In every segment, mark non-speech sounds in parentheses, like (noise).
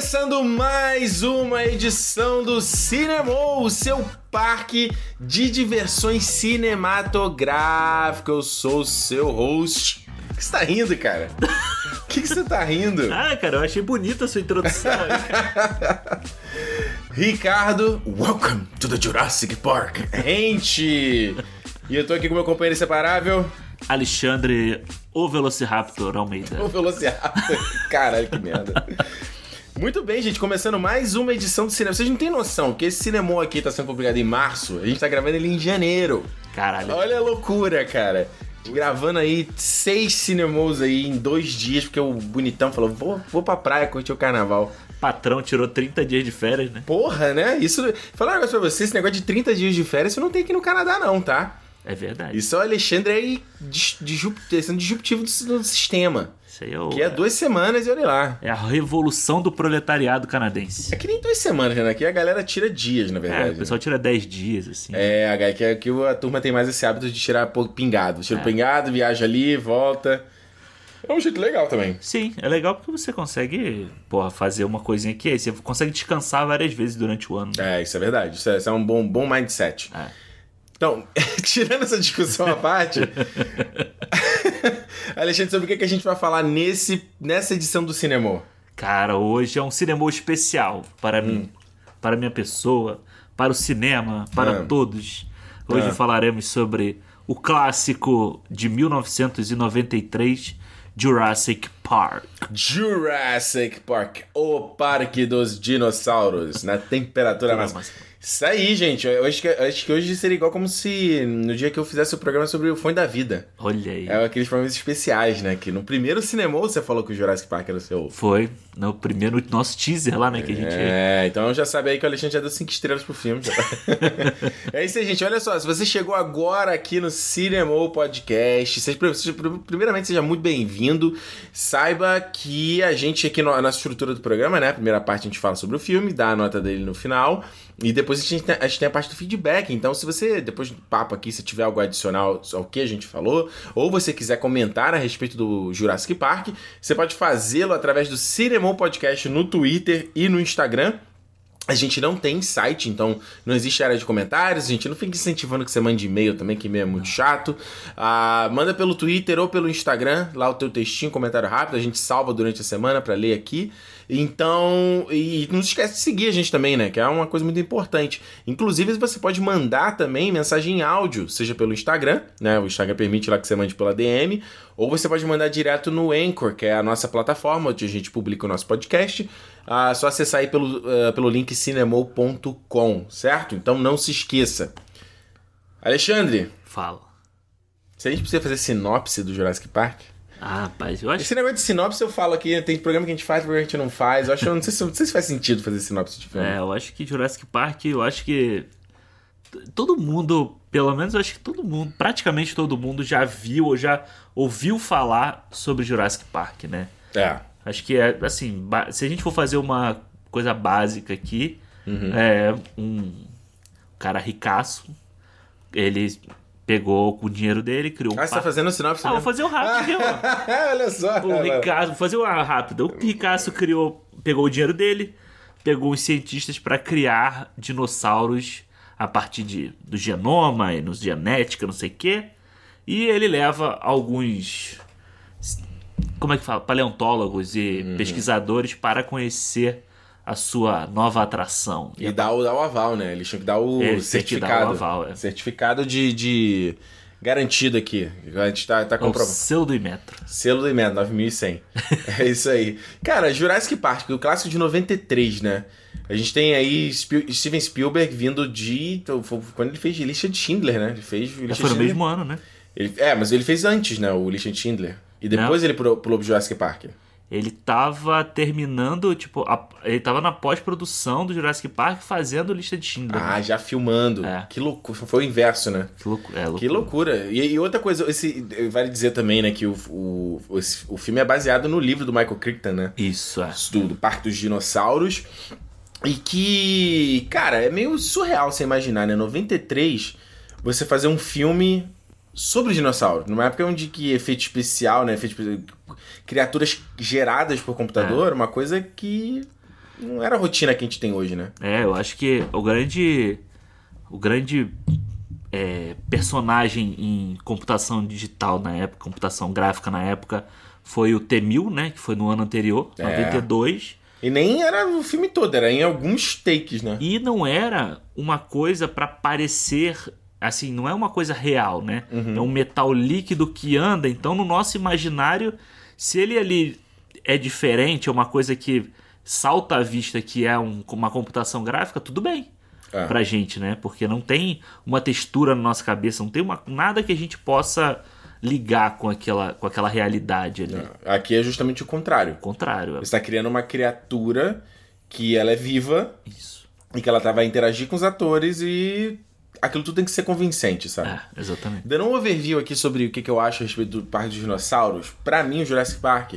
Começando mais uma edição do Cinema, o seu parque de diversões cinematográficas. Eu sou o seu host. O que você tá rindo, cara? O que, que você tá rindo? (laughs) Ah, cara, eu achei bonita a sua introdução. (laughs) Ricardo, welcome to the Jurassic Park. Gente! E eu tô aqui com meu companheiro inseparável, Alexandre, o Velociraptor Almeida. o Velociraptor. Caralho, que merda. Muito bem, gente, começando mais uma edição do cinema. Vocês não têm noção que esse cinema aqui tá sendo publicado em março, a gente tá gravando ele em janeiro. Caralho. Olha a loucura, cara. Gravando aí seis cinemas aí em dois dias, porque o bonitão falou: vou, vou pra praia curtir o carnaval. Patrão tirou 30 dias de férias, né? Porra, né? Isso. Falar um negócio pra você: esse negócio de 30 dias de férias, isso não tem aqui no Canadá, não, tá? É verdade. Isso é o Alexandre aí dis- disrup- sendo disruptivo do, do sistema. Isso aí é, o- Que é duas semanas e olha lá. é a revolução do proletariado canadense. É que nem duas semanas, né? Aqui a galera tira dias, na É, verdade. o pessoal tira 10 dias, assim. É, a- que, que a turma tem mais esse hábito de tirar pingado. Tira É. pingado, viaja ali, volta. É um jeito legal também. Sim, é legal porque você consegue, porra, fazer uma coisinha aqui, aí você consegue descansar várias vezes durante o ano. É, isso é verdade. Isso é, isso é um bom, bom mindset. É. Então, (laughs) tirando essa discussão à parte, (laughs) Alexandre, sobre o que a gente vai falar nesse, nessa edição do Cinema? Cara, hoje é um cinema especial para mim, para minha pessoa, para o cinema, para Ah. todos. Hoje Ah. falaremos sobre o clássico de 1993, Jurassic Park. Jurassic Park, o parque dos dinossauros, na temperatura máxima. Isso aí, gente. Eu acho, que, acho que hoje seria igual como se no dia que eu fizesse o programa sobre o Fone da Vida. Olha aí. É aqueles programas especiais, né? Que no primeiro cinema você falou que o Jurassic Park era o seu. Foi no primeiro nosso teaser lá, né, que a gente É, então já sabe aí que o Alexandre já deu 5 estrelas pro filme. (laughs) é isso aí, gente. Olha só, se você chegou agora aqui no Cinema Podcast, seja, primeiramente seja muito bem-vindo. Saiba que a gente aqui, no- a nossa estrutura do programa, né? A primeira parte a gente fala sobre o filme, dá a nota dele no final. E depois a gente, tem, a gente tem a parte do feedback. Então, se você, depois do papo aqui, se tiver algo adicional ao que a gente falou, ou você quiser comentar a respeito do Jurassic Park, você pode fazê-lo através do Cinemon Podcast no Twitter e no Instagram. A gente não tem site, então não existe área de comentários. A gente não fica incentivando que você mande e-mail também, que e-mail é muito chato. Ah, manda pelo Twitter ou pelo Instagram, lá o teu textinho, comentário rápido. A gente salva durante a semana pra ler aqui. Então, e não se esquece de seguir a gente também, né? Que é uma coisa muito importante. Inclusive, você pode mandar também mensagem em áudio, seja pelo Instagram, né? O Instagram permite lá que você mande pela DM, ou você pode mandar direto no Anchor, que é a nossa plataforma onde a gente publica o nosso podcast. Ah, só acessar aí pelo, ah, pelo link cinemou.com, certo? Então não se esqueça. Alexandre, fala. se a gente precisa fazer sinopse do Jurassic Park. Ah, rapaz, eu acho Esse negócio de sinopse eu falo aqui, tem programa que a gente faz, programa que a gente não faz. Eu acho, eu não sei se, não sei se faz sentido fazer sinopse de filme. É, eu acho que Jurassic Park, eu acho que todo mundo, pelo menos eu acho que todo mundo, praticamente todo mundo já viu ou já ouviu falar sobre Jurassic Park, né? É. Acho que é assim, se a gente for fazer uma coisa básica aqui, Uhum. é um cara ricaço, ele pegou com o dinheiro dele, criou um Ah, você tá fazendo sinopse Ah, vou fazer o rápido. (laughs) Olha só. O Ricardo, vou fazer uma rápida. O Ricardo criou, pegou o dinheiro dele, pegou os cientistas para criar dinossauros a partir de, do genoma e nos genética, não sei o quê. E ele leva alguns como é que fala, paleontólogos e Uhum. pesquisadores para conhecer a sua nova atração. E dá o, dá o aval, né? Eles tinham que dar o certificado. o aval, é. Certificado de, de garantido aqui. A gente tá, tá É comprovando. selo do Imetro. Selo do IMED, 9100. (laughs) é isso aí. Cara, Jurassic Park, o clássico de 93, né? A gente tem aí Steven Spielberg vindo de. então, Quando ele fez lista de Schindler, né? Ele fez lista Já foi no de mesmo ano, né? Ele- é, mas ele fez antes, né? O lista de Schindler. E depois ele pulou, pulou pro Jurassic Park. Ele tava terminando, tipo, a- ele tava na pós-produção do Jurassic Park fazendo lista de Schindler. Ah, já filmando. É. Que loucura. Foi o inverso, né? Que louco, é, Que loucura. E, e outra coisa, esse, vale dizer também, né, que o, o, esse- o filme é baseado no livro do Michael Crichton, né? Isso, é. Do, do Parque dos Dinossauros. E que, cara, é meio surreal você imaginar, né? 93, você fazer um filme sobre dinossauro. Numa época onde que efeito especial, né? Efeito, criaturas geradas por computador, uma coisa que não era a rotina que a gente tem hoje, né? É, eu acho que o grande. O grande é, personagem em computação digital na época, computação gráfica na época, foi o T-1000, né? Que foi no ano anterior, É. 92. E nem era o filme todo, era em alguns takes, né? E não era uma coisa pra parecer. Assim, não é uma coisa real, né? É um metal líquido que anda. Então, no nosso imaginário, se ele ali é diferente, é uma coisa que salta à vista que é um- uma computação gráfica, tudo bem É. pra gente, né? Porque não tem uma textura na nossa cabeça, não tem uma, nada que a gente possa ligar com aquela, com aquela realidade ali. Aqui é justamente o contrário. Ao contrário, é Você está criando uma criatura que ela é viva isso. e que ela tá, vai interagir com os atores e aquilo tudo tem que ser convincente, sabe? É, exatamente. Dando um overview aqui sobre o que, que eu acho a respeito do Parque dos Dinossauros, pra mim o Jurassic Park,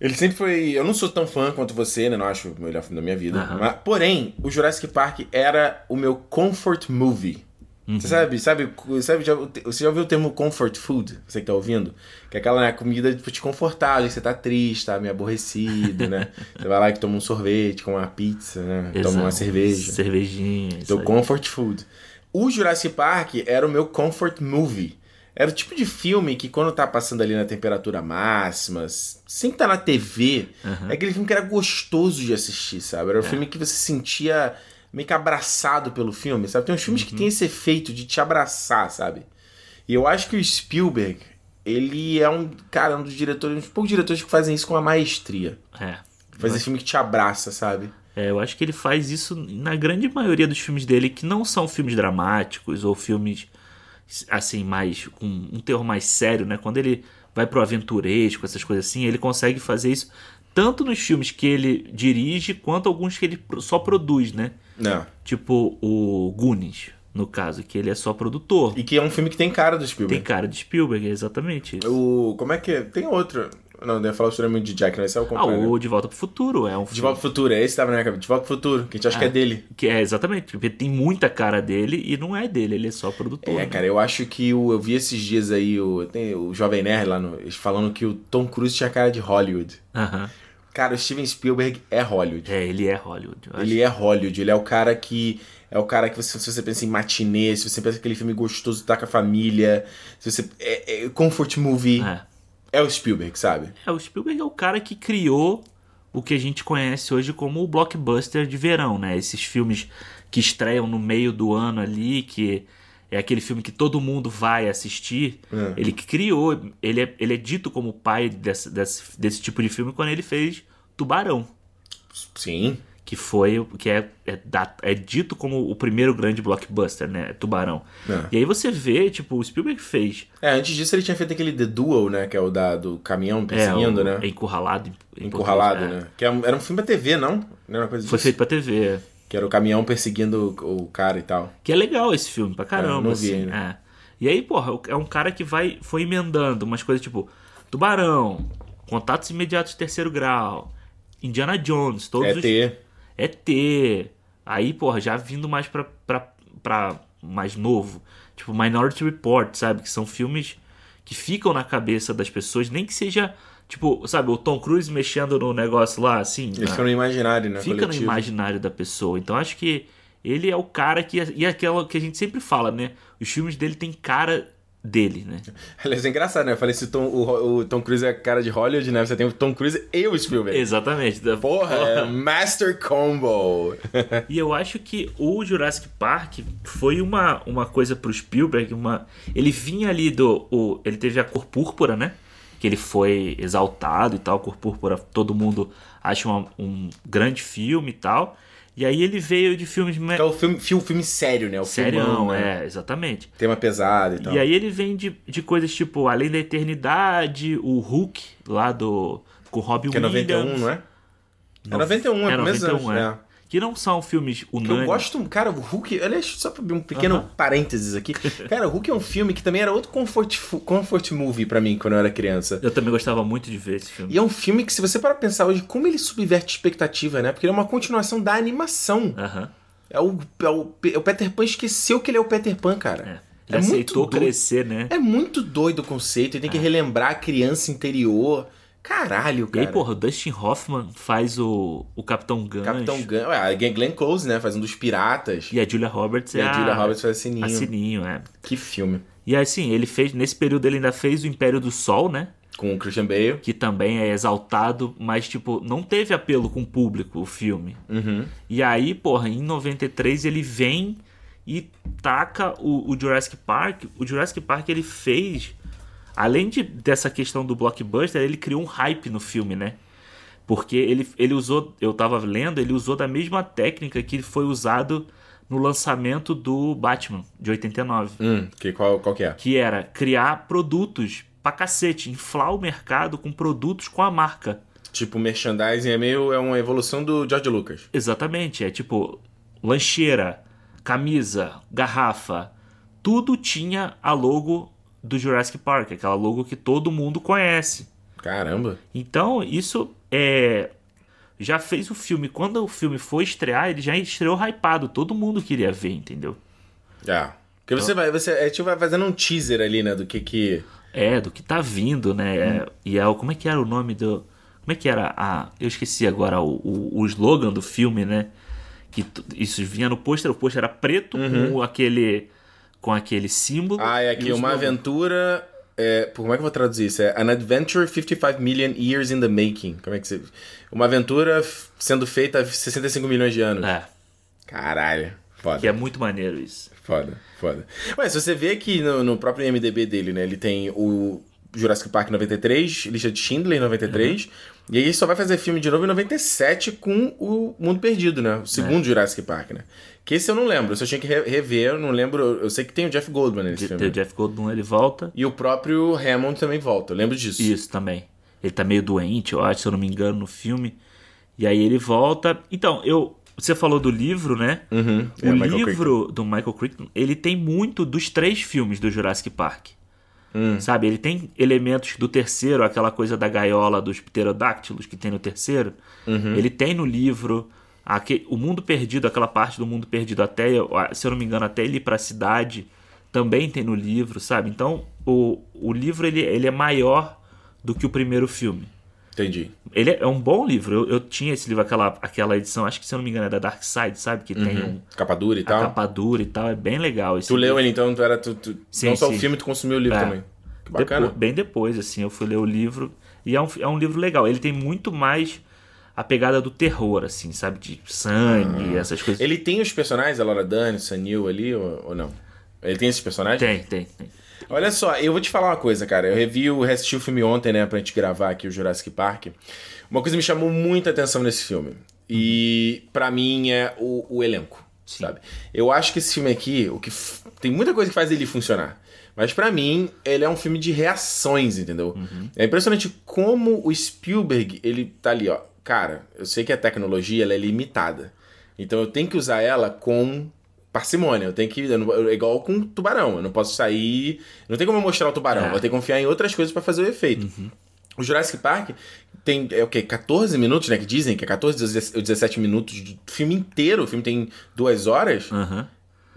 ele sempre foi. Eu não sou tão fã quanto você, né? Não acho o melhor filme da minha vida. Aham. Mas, porém, o Jurassic Park era o meu comfort movie. Uhum. Você sabe, sabe, sabe já, você já ouviu o termo comfort food? Você que tá ouvindo? Que é aquela né, comida tipo, te confortar, você tá triste, tá meio aborrecido, né? (laughs) Você vai lá e toma um sorvete, com uma pizza, né? Toma uma Exato. cerveja. Cervejinha. Então, comfort food. O Jurassic Park era o meu comfort movie. Era o tipo de filme que quando tá passando ali na temperatura máxima, sem estar na TV, é aquele filme que era gostoso de assistir, sabe? Era o filme que você sentia meio que abraçado pelo filme, sabe? Tem uns filmes que tem esse efeito de te abraçar, sabe? E eu acho que o Spielberg, ele é um, cara, um dos diretores, um dos poucos diretores que fazem isso com uma maestria. É. Faz esse filme que te abraça, sabe? É, eu acho que ele faz isso na grande maioria dos filmes dele, que não são filmes dramáticos ou filmes assim mais com um terror mais sério, né? Quando ele vai pro aventuresco, essas coisas assim, ele consegue fazer isso tanto nos filmes que ele dirige quanto alguns que ele só produz, né? Não. Tipo o Goonies, no caso, que ele é só produtor. E que é um filme que tem cara do Spielberg. Tem cara de Spielberg, é exatamente isso. O. Como é que é? Tem outro. Não, eu ia falar o extremamente de Jack, não, esse é o Ah, companheiro. o De Volta pro Futuro é um De filme Volta pro Futuro, é esse que tava na minha cabeça. De Volta pro Futuro, que a gente acha que é dele. que é exatamente, porque tem muita cara dele e não é dele, ele é só produtor. É, né? cara, eu acho que o, eu vi esses dias aí o, tem o Jovem Nerd lá no, falando que o Tom Cruise tinha cara de Hollywood. Aham. Cara, o Steven Spielberg é Hollywood. É, ele é Hollywood. eu acho. Ele é Hollywood, ele é o cara que. É o cara que você, se você pensa em matinê, se você pensa aquele filme gostoso tá com a família, se você. É, é comfort movie. É. É o Spielberg, sabe? É, o Spielberg é o cara que criou o que a gente conhece hoje como o blockbuster de verão, né? Esses filmes que estreiam no meio do ano ali, que é aquele filme que todo mundo vai assistir. É. Ele que criou, ele é, ele é dito como o pai desse, desse, desse tipo de filme quando ele fez Tubarão. Sim. Que foi, o- que é, é, é dito como o primeiro grande blockbuster, né? Tubarão. É. E aí você vê, tipo, o Spielberg fez. É, antes disso ele tinha feito aquele The Duel, né? Que é o da, do caminhão É, perseguindo, o- né? é encurralado. Encurralado, é. né? Que era um- filme pra TV, não? Não era uma coisa Foi disso? feito pra TV. Que era o caminhão perseguindo o, o cara e tal. Que é legal esse filme, pra caramba, É, não vi assim. ainda. É. E aí, porra, é um cara que vai foi emendando umas coisas tipo Tubarão, Contatos Imediatos de Terceiro Grau, Indiana Jones, todos É os... ter. ET. Aí, porra, já vindo mais pra, pra, pra mais novo. Tipo, Minority Report, sabe? Que são filmes que ficam na cabeça das pessoas, nem que seja, tipo, sabe, o Tom Cruise mexendo no negócio lá, assim. Eles na- ficam no imaginário, né? fica coletivo. no imaginário da pessoa. Então acho que ele é o cara que. E aquela que a gente sempre fala, né? Os filmes dele tem cara dele, né? Aliás, é engraçado, né? Eu falei se o Tom, o, o Tom Cruise é cara de Hollywood, né? Você tem o Tom Cruise e o Spielberg. Exatamente. Porra, é Master Combo. (laughs) E eu acho que o Jurassic Park foi uma, uma coisa pro Spielberg, uma ele vinha ali do o, ele teve a cor púrpura, né? Que ele foi exaltado e tal, cor púrpura, todo mundo acha uma- um grande filme e tal. E aí ele veio de filmes me- Que é o filme, filme, filme sério, né? O serião, filmão, né? é, exatamente. Tema pesado e tal. E aí ele vem de, de coisas tipo Além da Eternidade, o Hulk, lá do. com Robin que é Williams. 91, não é? É 91, é, é primeiros 91, anos. é. É. Que não são filmes unânimes. eu gosto, cara, o Hulk, aliás, só um pequeno parênteses aqui. (laughs) Cara, o Hulk é um filme que também era outro comfort, comfort movie pra mim quando eu era criança. Eu também gostava muito de ver esse filme. E é um filme que, se você para pensar hoje, como ele subverte expectativa, né? Porque ele é uma continuação da animação. Aham. É o, é o, é o Peter Pan esqueceu que ele é o Peter Pan, cara. É. Ele aceitou doido. crescer, né? É muito doido o conceito, ele tem que relembrar a criança interior. Caralho, E cara. aí, porra, o Dustin Hoffman faz o, o Capitão Gancho. Capitão Gun, ué, a Glenn Close, né? Faz um dos piratas. E a Julia Roberts E é a Julia Roberts faz a Sininho. a Sininho, é. Que filme. E assim, ele fez, nesse período ele ainda fez o Império do Sol, né? Com o Christian Bale. Que também é exaltado, mas tipo, não teve apelo com o público o filme. Uhum. E aí, porra, em 93 ele vem e taca o, o Jurassic Park. O Jurassic Park ele fez, além de, dessa questão do blockbuster, ele criou um hype no filme, né? Porque ele, ele usou, eu tava lendo, ele usou da mesma técnica que foi usado no lançamento do Batman de 89. Hum, que, qual, qual que é? Que era criar produtos pra cacete, inflar o mercado com produtos com a marca. Tipo, merchandising é meio. É uma evolução do George Lucas. Exatamente, é tipo lancheira, camisa, garrafa, tudo tinha a logo do Jurassic Park, aquela logo que todo mundo conhece. Caramba. Então, isso é já fez o filme, quando o filme foi estrear, ele já estreou hypado, todo mundo queria ver, entendeu? É. Porque você vai. Você, é, tipo, vai fazendo um teaser ali, né? Do que que. É, do que tá vindo, né? É, e é, o- como é que era o nome do. Como é que era a. Eu esqueci agora o, o, o slogan do filme, né? Que isso vinha no pôster, o pôster era preto com aquele. Com aquele símbolo. Ah, é aqui, uma aventura. É, como é que eu vou traduzir isso? É An Adventure 55 Million Years in the Making. Como é que você. Uma aventura sendo feita há 65 milhões de anos. É, Caralho. Foda. que é muito maneiro isso. Foda, foda. Se você vê aqui no, no próprio IMDB dele, né? Ele tem o Jurassic Park 93, lista de Schindler 93, e aí ele só vai fazer filme de novo em 97 com o Mundo Perdido, né? O segundo Jurassic Park, né? Que esse eu não lembro, esse eu tinha que re- rever, eu não lembro. Eu sei que tem o Jeff Goldman nesse filme. Tem o Jeff Goldblum, ele volta. E o próprio Hammond também volta, eu lembro disso. Isso também. Ele tá meio doente, eu acho, se eu não me engano, no filme. E aí ele volta. Então, eu. Você falou do livro, né? Uhum. O É, Michael livro do Michael Crichton, ele tem muito dos três filmes do Jurassic Park. Hum. Sabe? Ele tem elementos do terceiro, aquela coisa da gaiola dos pterodáctilos que tem no terceiro. Uhum. Ele tem no livro. O Mundo Perdido, aquela parte do Mundo Perdido até, se eu não me engano, até ele ir pra cidade, também tem no livro, sabe? Então, o, o livro ele, ele é maior do que o primeiro filme. Entendi. Ele é, é um bom livro. Eu, eu tinha esse livro, aquela, aquela edição, acho que se eu não me engano é da Dark Side, sabe? Que tem um, Capa dura e a tal. capa dura e tal. É bem legal. Esse Tu leu livro. ele então, tu era. Tu, tu- Sim, não só sim. o filme, tu consumiu o livro É. também. Que bacana. Depo- bem depois, assim, eu fui ler o livro. E é um, é um livro legal. Ele tem muito mais a pegada do terror, assim, sabe? De sangue, essas coisas. Ah. Ele tem os personagens, a Laura Dern, o Sanil ali, ou, ou não? Ele tem esses personagens? Tem, tem, tem. Olha só, eu vou te falar uma coisa, cara. Eu revi o reassisti o filme ontem, né, pra gente gravar aqui o Jurassic Park. Uma coisa me chamou muita atenção nesse filme. E pra mim é o, o elenco, sabe? Eu acho que esse filme aqui, o que tem muita coisa que faz ele funcionar. Mas pra mim, ele é um filme de reações, entendeu? É impressionante como o Spielberg, ele tá ali, ó. Cara, eu sei que a tecnologia ela é limitada. Então eu tenho que usar ela com parcimônia. Eu tenho que. eu não- eu- igual com tubarão. Eu não posso sair. Não tem como eu mostrar o tubarão. É. Vou ter que confiar em outras coisas pra fazer o efeito. O Jurassic Park tem, é o quê? 14 minutos, né? Que dizem que é 14 ou 17 minutos de filme inteiro. O filme tem duas horas. Aham.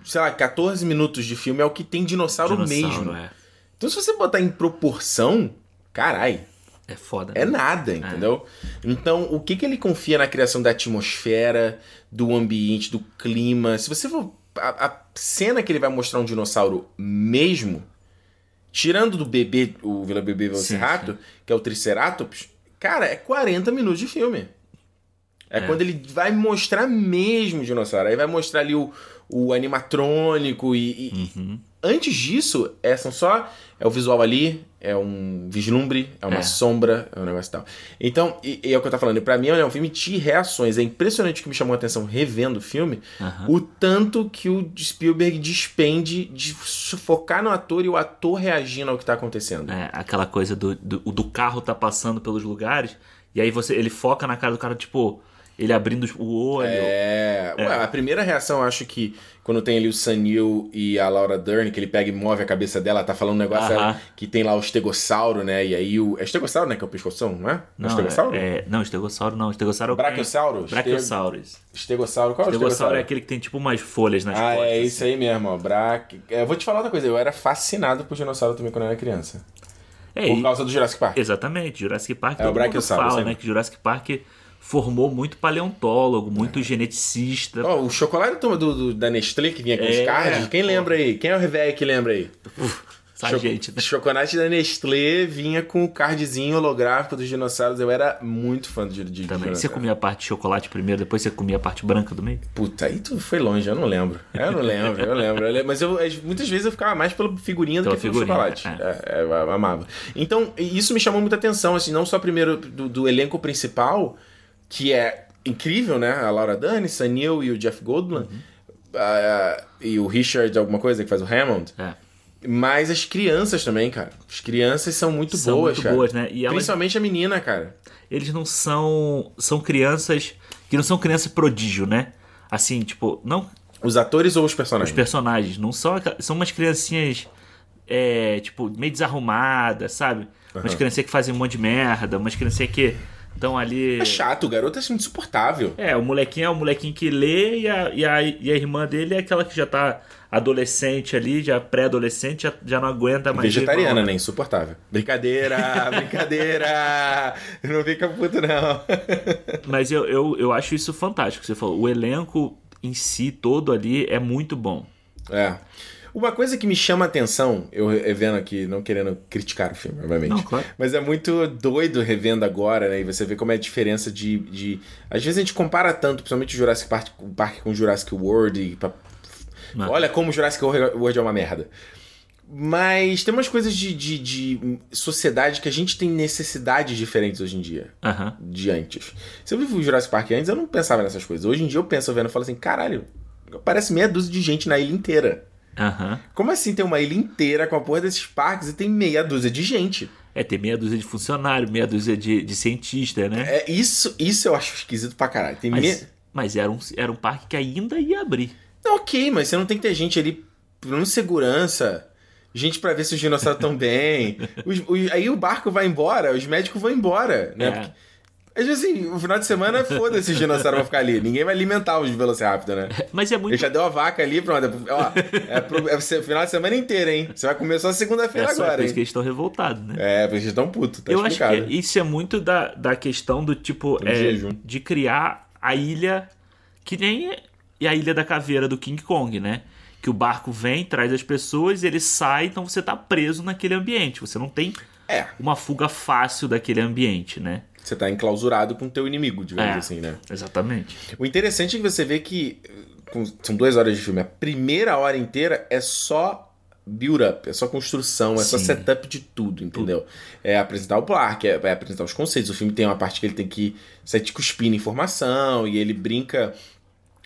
Sei lá, 14 minutos de filme é o que tem dinossauro, Dinossauro, mesmo. É. Então, se você botar em proporção, carai, é foda. é né? nada, entendeu? Então, o que, que ele confia na criação da atmosfera, do ambiente, do clima? Se você for. A, a cena que ele vai mostrar um dinossauro mesmo, tirando do bebê, o Vila Bebê Velociraptor, que é o Triceratops, cara, é 40 minutos de filme. É, quando ele vai mostrar mesmo o dinossauro. Aí vai mostrar ali o, o animatrônico e. e- Uhum. Antes disso, é, são só. É o visual ali, é um vislumbre, é uma É. sombra, é um negócio e tal. Então, e, e é o que eu tô falando. E pra mim é um filme de reações. É impressionante o que me chamou a atenção revendo o filme. Aham. O tanto que o Spielberg despende de focar no ator e o ator reagindo ao que tá acontecendo. É, aquela coisa do, do, do carro tá passando pelos lugares, e aí você ele foca na cara do cara, tipo, ele abrindo o olho. É, ué, a primeira reação, acho que quando tem ali o Sanil e a Laura Dern, que ele pega e move a cabeça dela, tá falando um negócio Aham. ela- que tem lá o estegossauro, né? E aí o. É estegossauro, né? Que é o pescoção, não é? Não, é Não, estegossauro? é, é- não, estegossauro não. Estegossauro é Brachiosauro? Brachiosaurus. Estegossauro. Qual é o Estegossauro é aquele que tem tipo umas folhas nas Ah, costas. é isso aí mesmo, ó. Brach... É, eu vou te falar outra coisa, eu era fascinado por dinossauro também quando eu era criança. É, Por causa do Jurassic Park. Exatamente, Jurassic Park É, o Brachiosaurus, fala, né? né? Que Jurassic Park formou muito paleontólogo, muito geneticista. Ó, o chocolate do, do- da Nestlé que vinha com os É, cards, quem pô. lembra aí? Quem é o velho que lembra aí? Essa Cho- gente, né? Chocolate da Nestlé vinha com o cardzinho holográfico dos dinossauros. Eu era muito fã de, de Também. Você comia a parte de chocolate primeiro, depois você comia a parte branca do meio? Puta, aí tu foi longe, eu não lembro. Eu não lembro, eu lembro. Eu lembro. Mas eu, as- muitas vezes eu ficava mais pela figurinha do Pela que pelo figurinha, chocolate. é. É, eu amava. Então, isso me chamou muita atenção, assim, não só primeiro do, do elenco principal, que é incrível, né? A Laura Dern, Sam Neill e o Jeff Goldblum. Uhum. ah, e o Richard, alguma coisa, que faz o Hammond. É. Mas as crianças também, cara. As crianças são muito São boas, muito cara. boas, né? E elas- Principalmente a menina, cara. Eles não são. São crianças. Que não são crianças prodígio, né? Assim, tipo, não Os atores ou os os personagens? personagens. Não são. São umas criancinhas. É, tipo, meio desarrumadas, sabe? Umas criancinhas que fazem um monte de merda, umas criancinhas que estão ali. É chato, o garoto é assim, insuportável. É, o molequinho é o molequinho que lê e a, e a, e a irmã dele é aquela que já tá adolescente ali, já pré-adolescente, já, já não aguenta mais. Vegetariana, né? Insuportável. Brincadeira, (laughs) brincadeira. Não fica puto, não. (laughs) Mas eu, eu, eu acho isso fantástico. Você falou, o elenco em si todo ali é muito bom. É. Uma coisa que me chama a atenção, eu revendo aqui, não querendo criticar o filme, obviamente. Não, claro. Mas é muito doido revendo agora, né? E você vê como é a diferença de. de... Às vezes a gente compara tanto, principalmente o Jurassic Park, o com o Jurassic World. E pra-. Olha como o Jurassic World é uma merda. Mas tem umas coisas de, de, de sociedade que a gente tem necessidades diferentes hoje em dia. Aham. de antes. Se eu vi o Jurassic Park antes, eu não pensava nessas coisas. Hoje em dia eu penso vendo e falo assim, caralho, parece meia dúzia de gente na ilha inteira. Aham. Como assim tem uma ilha inteira com a porra desses parques e tem meia dúzia de gente? É, tem meia dúzia de funcionário, meia dúzia de, de cientista, né? É isso, isso eu acho esquisito pra caralho. Tem mas meia... mas era, um, era um parque que ainda ia abrir. Não, ok, mas você não tem que ter gente ali, pelo menos segurança. Gente pra ver se os dinossauros estão bem. (laughs) Os- os- aí o barco vai embora, os médicos vão embora, né? É. Porque, às vezes, assim, o final de semana, foda-se os dinossauros vão ficar ali. Ninguém vai alimentar os Velociraptor, né? (laughs) Mas é muito. Ele já deu a vaca ali, pronto. Ó, é, pro, é o final de semana inteiro, hein? Você vai comer só É segunda-feira só agora, por isso hein? que eles estão revoltados, né? É, porque eles estão putos, tá eu acho explicado. que isso é muito da, da questão do tipo. Do é, de criar a ilha que nem a ilha da caveira do King Kong, né? Que o barco vem, traz as pessoas, ele sai, então você tá preso naquele ambiente. Você não tem É, uma fuga fácil daquele ambiente, né? Você tá enclausurado com o teu inimigo, digamos É. assim, né? Exatamente. O interessante é que você vê que com- são duas horas de filme. A primeira hora inteira é só build-up, é só construção, é só Sim. setup de tudo, entendeu? É apresentar o parque, é, é apresentar os conceitos. O filme tem uma parte que ele tem que sair te cuspindo informação e ele brinca.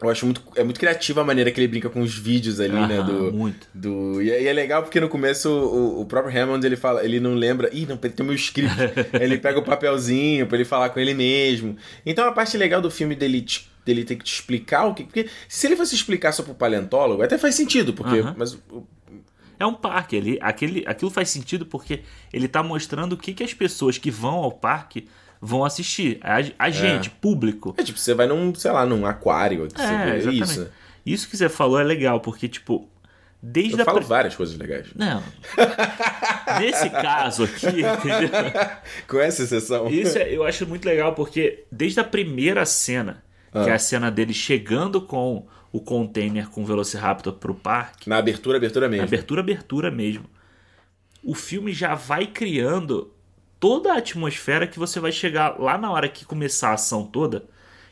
Eu acho muito, é muito criativa a maneira que ele brinca com os vídeos ali, né? Do, Muito. do e, é, e é legal porque no começo o, o próprio Hammond ele fala, ele não lembra, ih, não, tem o meu script. (laughs) ele pega o papelzinho pra ele falar com ele mesmo. Então a parte legal do filme dele dele ter que te explicar o que, porque se ele fosse explicar só pro paleontólogo, até faz sentido, porque Aham. mas o- É um parque, ele, aquele, aquilo faz sentido porque ele tá mostrando o que, que as pessoas que vão ao parque vão assistir. A, a gente, público. é tipo, você vai num, sei lá, num aquário, que você É, vê isso. Isso que você falou é legal, porque, tipo, desde Eu a. falo várias coisas legais. Não. (laughs) Nesse caso aqui, entendeu? Com essa exceção. Isso é- eu acho muito legal, porque desde a primeira cena, que é a cena dele chegando com o container com o Velociraptor pro parque, Na abertura, abertura mesmo. abertura, abertura mesmo, o filme já vai criando toda a atmosfera que você vai chegar lá na hora que começar a ação toda,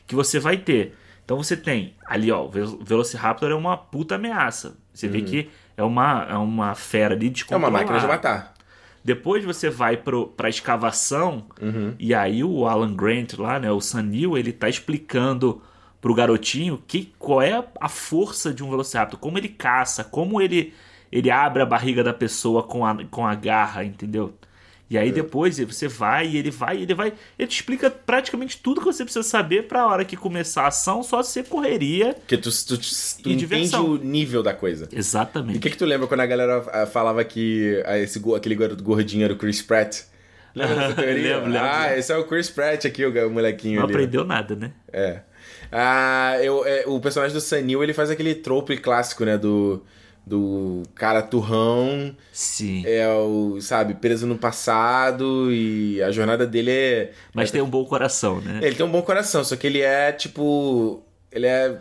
que você vai ter. Então você tem ali, ó, o Vel- Velociraptor é uma puta ameaça. Você vê que é uma, é uma fera ali Uhum. É uma descontrolada. máquina de matar. Depois você vai pro, pra escavação Uhum. e aí o Alan Grant lá, né, o Sanil, ele tá explicando pro garotinho que qual é a força de um Velociraptor, como ele caça, como ele ele abre a barriga da pessoa com a, com a garra, entendeu? E É. aí depois você vai e ele vai, ele vai, ele te explica praticamente tudo que você precisa saber pra hora que começar a ação, só ser correria. Porque tu, tu, tu, tu E entende o nível da coisa. E Exatamente. o que, que tu lembra quando a galera ah, falava que ah, esse, aquele gordinho era o Chris Pratt? Lembra dessa (laughs) teoria? Lembro, lembro, Ah, esse é o Chris Pratt aqui, o molequinho Não ali. aprendeu nada, né? É. Ah, eu, é, o personagem do Sanil, ele faz aquele trope clássico, né, do... do cara turrão, Sim. é o, sabe, preso no passado e a jornada dele é. Mas tem um bom coração, né? Ele tem um bom coração, só que ele é tipo. Ele é.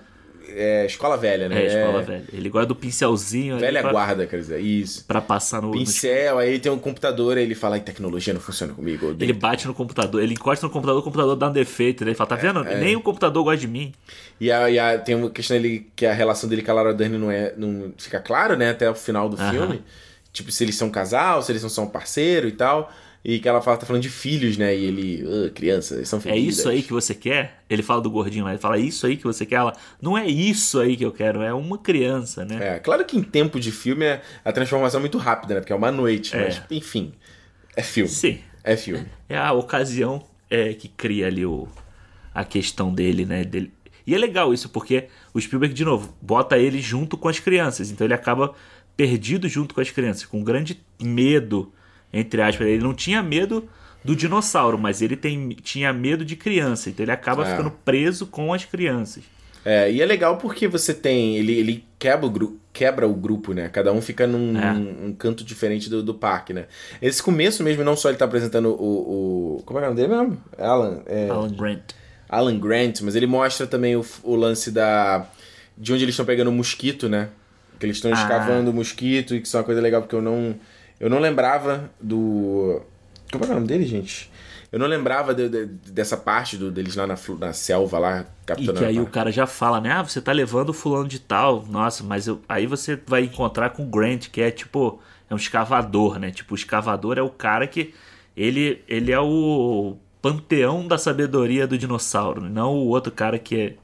é escola velha, né? É, escola velha. Ele gosta do pincelzinho ali Velha pra, guarda, quer dizer, isso. pra passar no. no- Pincel, aí ele tem um computador, aí ele fala, "Ai, tecnologia não funciona comigo. Ele odeio." bate no computador, ele encosta no computador, o computador dá um defeito. né? Ele fala, tá vendo? É, Nem o computador gosta de mim. E, a, e a- tem uma questão dele que a relação dele com a Laura Dern não, é, não fica claro, né? Até o final do Aham. filme. Tipo, se eles são um casal, se eles são só um parceiro e tal. E que ela fala, tá falando de filhos, né? E ele, "Ah, crianças, eles são É felizes. isso aí que você quer? Ele fala do gordinho lá, ele fala, é isso aí que você quer? Ela, não é isso aí que eu quero, é uma criança, né? É, claro que em tempo de filme é- a transformação é muito rápida, né? Porque é uma noite, É. mas enfim. É filme. Sim. É filme. É a ocasião é, que cria ali o, a questão dele, né? Dele. E é legal isso, porque o Spielberg, de novo, bota ele junto com as crianças. Então ele acaba perdido junto com as crianças, com grande medo, entre aspas. Ele não tinha medo do dinossauro, mas ele tem, tinha medo de criança. Então ele acaba É. ficando preso com as crianças. É, e é legal porque você tem. Ele, ele quebra, o gru- quebra o grupo, né? Cada um fica num, É. um canto diferente do, do parque, né? Esse começo mesmo, não só ele tá apresentando o. o como é que é o nome dele mesmo? Alan. É, Alan Grant. Alan Grant, mas ele mostra também o, o lance da. De onde eles estão pegando o mosquito, né? Que eles estão Ah. escavando o mosquito e que isso é uma coisa legal porque eu não. Eu não lembrava do. Como é o nome dele, gente? Eu não lembrava de- de- dessa parte do, deles lá na, na selva, lá, E capturando. que aí o cara já fala, né? Ah, você tá levando o fulano de tal. Nossa, mas eu- aí você vai encontrar com o Grant, que é tipo, é um escavador, né? Tipo, o escavador é o cara que ele, ele é o panteão da sabedoria do dinossauro, não o outro cara que é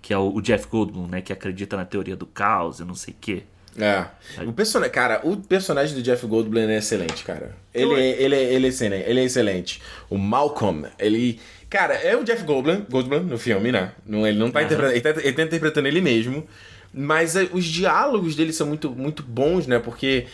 que é o Jeff Goldblum, né, que acredita na teoria do caos e não sei o quê. É. O personagem, cara, o personagem do Jeff Goldblum é excelente, cara. Ele, é, ele, é, ele, é excelente, ele é excelente. O Malcolm, ele. Cara, é o Jeff Goldblum, Goldblum no filme, né? Não, ele não tá Aham. interpretando. Ele tá, ele tá interpretando ele mesmo. Mas é, os diálogos dele são muito, muito bons, né? Porque.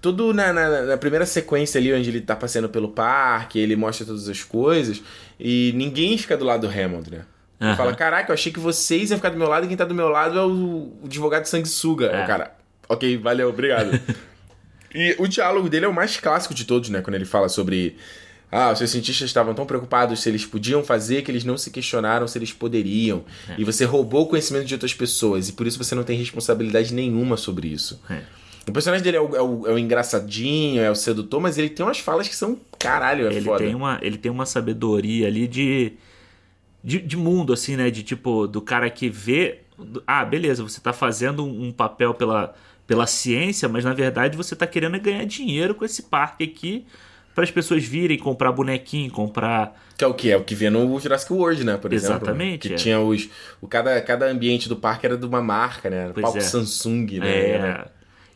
Tudo na, na, na primeira sequência ali, onde ele tá passeando pelo parque, ele mostra todas as coisas, e ninguém fica do lado do Hammond, né? Ele Aham. Fala, caraca, eu achei que vocês iam ficar do meu lado e quem tá do meu lado é o, o advogado sanguessuga. É. O cara, ok, valeu, obrigado. (laughs) e o diálogo dele é o mais clássico de todos, né? Quando ele fala sobre. Ah, os seus cientistas estavam tão preocupados se eles podiam fazer que eles não se questionaram se eles poderiam. É. E você roubou o conhecimento de outras pessoas e por isso você não tem responsabilidade nenhuma sobre isso. É. O personagem dele é o, é o- é o engraçadinho, é o sedutor, mas ele tem umas falas que são caralho, é ele foda. tem uma ele tem uma sabedoria ali de, de de mundo assim né de tipo do cara que vê ah beleza você tá fazendo um papel pela pela ciência mas na verdade você tá querendo ganhar dinheiro com esse parque aqui para as pessoas virem comprar bonequinho comprar Que é o que? É o que vê no Jurassic World, né? Por exemplo. Exatamente, Que é. tinha os. O, cada, cada ambiente do parque era de uma marca, né? Pois palco é. Samsung, né? é,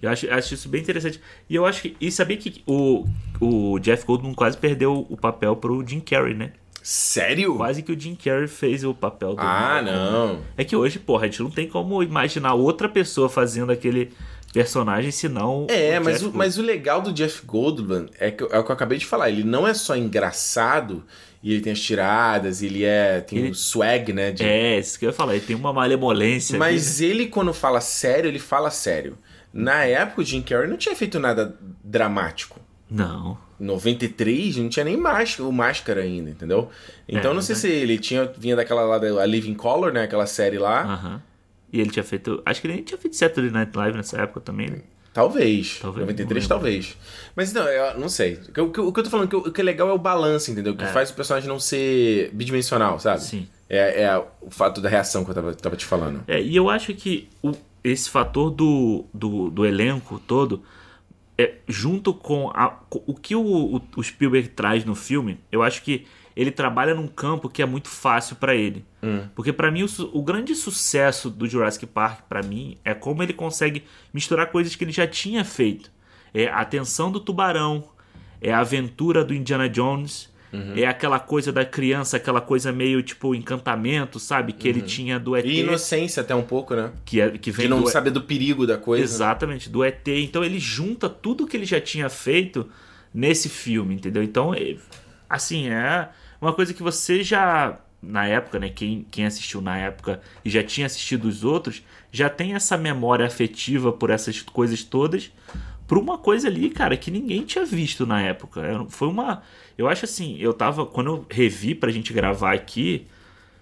eu acho, acho isso bem interessante e eu acho que e sabia que o o Jeff Goldblum quase perdeu o papel pro Jim Carrey né Sério? quase que o Jim Carrey fez o papel do Ah, Malcolm. não. É que hoje, porra, a gente não tem como imaginar outra pessoa fazendo aquele personagem senão. É, o mas Jeff o, mas o legal do Jeff Goldblum é, que, é o que eu acabei de falar. Ele não é só engraçado e ele tem as tiradas, ele é. tem Ele- o swag, né? de- É, isso que eu ia falar, ele tem uma malemolência. Mas ele, quando fala sério, ele fala sério. Na época, o Jim Carrey não tinha feito nada dramático. Não. Em 93 não tinha nem máscara, o máscara ainda, entendeu? Então É, não sei se ele tinha vinha daquela lá da a Living Color, né, aquela série lá. Aham. E ele tinha feito. Acho que ele nem tinha feito Saturday Night Live nessa época também. né? Talvez. Talvez, 93 não talvez. Mas não, eu não sei. O que, eu- tô falando, que o o que é legal é o balanço, entendeu? O que É. faz o personagem não ser bidimensional, sabe? Sim. É, é o fato da reação que eu tava, tava te falando. É, e eu acho que o- esse fator do, do, do elenco todo, é, junto com a- o que o, o, o Spielberg traz no filme, eu acho que ele trabalha num campo que é muito fácil pra ele. Porque pra mim o, o grande sucesso do Jurassic Park pra mim é como ele consegue misturar coisas que ele já tinha feito. É a atenção do tubarão, é a aventura do Indiana Jones, é aquela coisa da criança, aquela coisa meio tipo encantamento, sabe? Que ele tinha do ET, E inocência até um pouco, né? que, é, que vem não do saber do perigo da coisa. Exatamente, do ET. Então ele junta tudo que ele já tinha feito nesse filme, entendeu? Então, é- assim, é uma coisa que você já na época, né? Quem, quem assistiu na época e já tinha assistido os outros, já tem essa memória afetiva por essas coisas todas, por uma coisa ali, cara, que ninguém tinha visto na época. Foi uma. Eu acho assim, eu tava. Quando eu revi pra gente gravar aqui,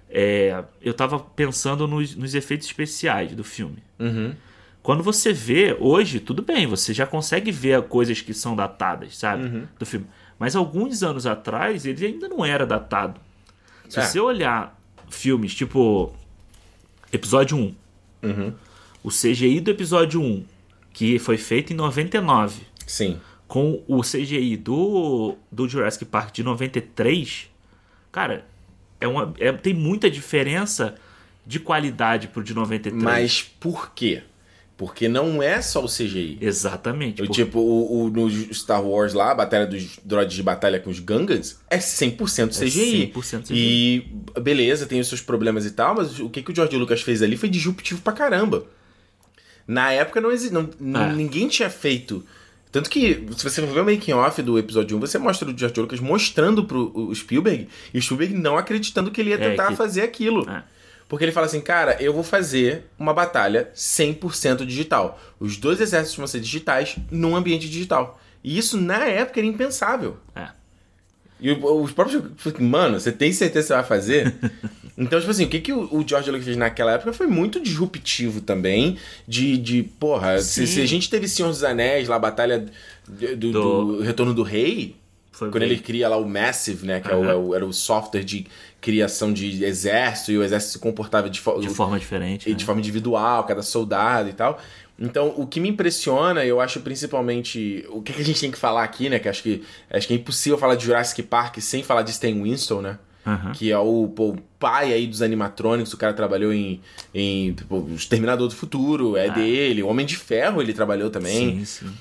é, eu tava pensando nos, nos efeitos especiais do filme. Uhum. Quando você vê hoje, tudo bem, você já consegue ver coisas que são datadas, sabe? Uhum. Do filme. Mas alguns anos atrás, ele ainda não era datado. Se É. você olhar filmes tipo episódio 1, Uhum. o CGI do episódio 1, que foi feito em 99, Sim. com o CGI do, do Jurassic Park de 93, cara, é uma, é- tem muita diferença de qualidade pro de 93. Mas por quê? Porque não é só o CGI. Exatamente. Eu, por- tipo, o, o- no Star Wars lá, a batalha dos droids de batalha com os Gungans, é 100% CGI. 100% CGI. E beleza, tem os seus problemas e tal, mas o que, que o George Lucas fez ali foi disruptivo pra caramba. Na época não exi- não, É. ninguém tinha feito. Tanto que, se você for ver o making off do episódio 1, você mostra o George Lucas mostrando pro o Spielberg, e o Spielberg não acreditando que ele ia É, tentar que- fazer aquilo. É. Porque ele fala assim, cara, eu vou fazer uma batalha 100% digital. Os dois exércitos vão ser digitais num ambiente digital. E isso, na época, era impensável. É. E os próprios... Mano, você tem certeza que você vai fazer? (laughs) então, tipo assim, o que, que o, o George Lucas fez naquela época foi muito disruptivo também. De, de porra, se, se a gente teve Senhor dos Anéis, lá a batalha do, do- Do- Retorno do Rei... Foi Quando bem- ele cria lá o Massive, né? Que é o- Aham. é o- era o software de criação de exército, e o exército se comportava de, fo- de forma diferente. e né? de forma individual, cada soldado e tal. Então, o que me impressiona, eu acho principalmente. O que, que a gente tem que falar aqui, né? Que acho que acho que é impossível falar de Jurassic Park sem falar de Stan Winston, né? Aham. Que é o, pô, o pai aí dos animatrônicos, o cara trabalhou em, em o Exterminador do Futuro, é Ah. dele. O Homem de Ferro ele trabalhou também. Sim, sim.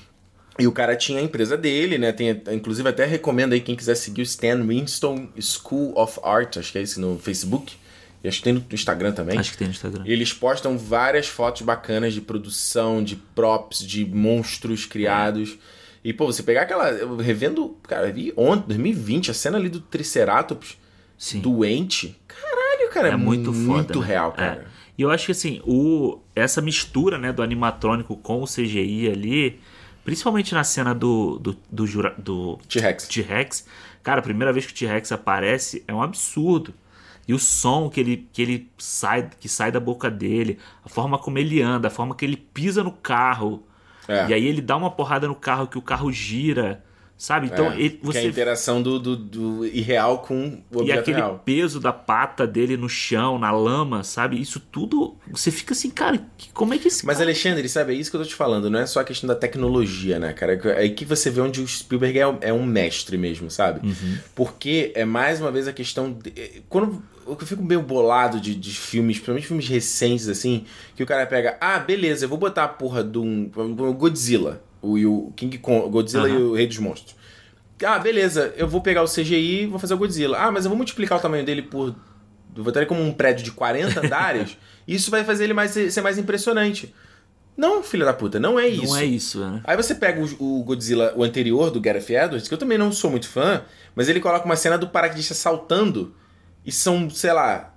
E o cara tinha a empresa dele, né? Tem, inclusive, até recomendo aí quem quiser seguir o Stan Winston School of Art, acho que é esse no Facebook. E acho que tem no Instagram também. Acho que tem no Instagram. E eles postam várias fotos bacanas de produção, de props, de monstros criados. E, pô, você pegar aquela. Revendo. Cara, vi ontem, 2020, a cena ali do Triceratops Sim. doente. Caralho, cara. é muito foda. Muito né? real, É. cara. E eu acho que assim, o, essa mistura né, do animatrônico com o CGI ali, principalmente na cena do, do, do, jura- do T-Rex. T-Rex, cara, a primeira vez que o T-Rex aparece é um absurdo. E o som que ele, que ele sai, que sai da boca dele, a forma como ele anda, a forma que ele pisa no carro. É. E aí ele dá uma porrada no carro que o carro gira. Sabe? Então É, ele- Que é você a interação do, do, do irreal com o e objeto aquele real. peso da pata dele no chão, na lama, sabe? Isso tudo. Você fica assim, cara, como é que esse Mas, cara... Alexandre, sabe, é isso que eu tô te falando. Não é só a questão da tecnologia, né, cara? É aí que você vê onde o Spielberg é, um- é um mestre mesmo, sabe? Uhum. Porque é mais uma vez a questão. de- é, quando eu fico meio bolado de, de filmes, principalmente filmes recentes, assim, que o cara pega, ah, beleza, eu vou botar a porra de um. Godzilla. O, e o King Kong, o Godzilla e Aham. o Rei dos Monstros. Ah, beleza, eu vou pegar o CGI e vou fazer o Godzilla. Ah, mas eu vou multiplicar o tamanho dele por. Vou botar ele como um prédio de 40 (laughs) andares. e isso vai fazer ele mais, ser mais impressionante. Não, filha da puta, não é isso. Não é isso, né? Aí você pega o, o Godzilla, o anterior do Gareth Edwards, que eu também não sou muito fã, mas ele coloca uma cena do paraquedista saltando e são, sei lá,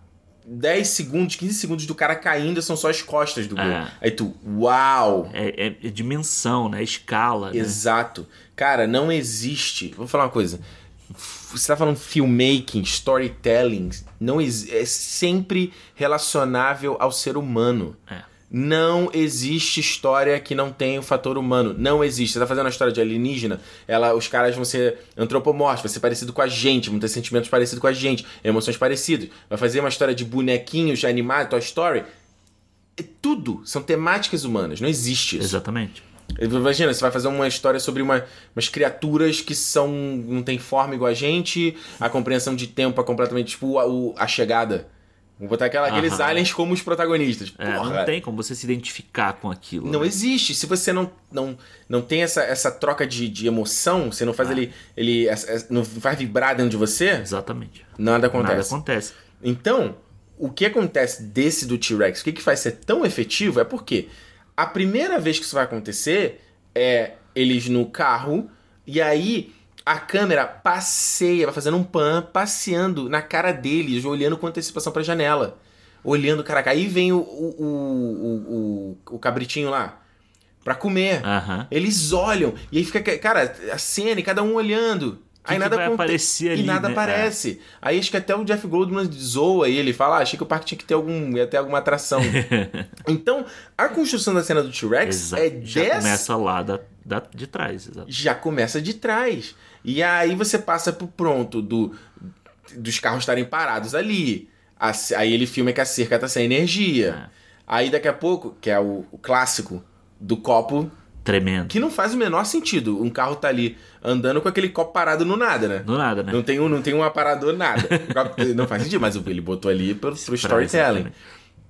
10 segundos, 15 segundos do cara caindo são só as costas do gol. É. Aí tu, uau! É, é- é dimensão, né? Escala. né? Exato. Cara, não existe. Vou falar uma coisa. Você tá falando filmmaking, storytelling, não é sempre relacionável ao ser humano. É. Não existe história que não tenha o fator humano. Não existe. Você tá fazendo uma história de alienígena, ela, os caras vão ser antropomórficos, vai ser parecido com a gente, vão ter sentimentos parecidos com a gente, emoções parecidas. Vai fazer uma história de bonequinhos animados, Toy Story. É tudo. São temáticas humanas. Não existe isso. Exatamente. Imagina, você vai fazer uma história sobre uma- umas criaturas que são. não tem forma igual a gente, a compreensão de tempo é completamente tipo a, a chegada. Vou botar aquela, aqueles Aham. aliens como os protagonistas. É, Porra, não tem como você se identificar com aquilo. não né? existe. Se você não, não, não tem essa, essa troca de, de emoção, você não faz Ah. ele. ele essa- essa- não faz vibrar dentro de você, Exatamente. nada acontece. Nada acontece. Então, o que acontece desse do T-Rex, o que, que faz ser tão efetivo é porque a primeira vez que isso vai acontecer é eles no carro, e aí A câmera passeia, vai fazendo um pan, passeando na cara deles, olhando com antecipação pra janela. Olhando, caraca. Aí vem o, o, o, o, o cabritinho lá pra comer. Aham. Eles olham, e aí fica, cara, a cena e cada um olhando. Aí nada vai aparecer ali, E nada né? aparece. Aí acho que até o Jeff Goldblum zoa e ele fala: ah, achei que o parque tinha que ter algum, ia ter alguma atração. (laughs) então, a construção da cena do T-Rex é Já dessa começa lá da, da- de trás, exato. já começa de trás. E aí você passa pro pronto do, dos carros estarem parados ali. Aí ele filma que a cerca tá sem energia. Aí daqui a pouco, que é o, o clássico do copo, Tremendo. que não faz o menor sentido. Um carro tá ali andando com aquele copo parado no nada, né? Do nada, né? Não tem um, não tem um aparador, nada. (laughs) Não faz sentido, mas ele botou ali pro, pro storytelling.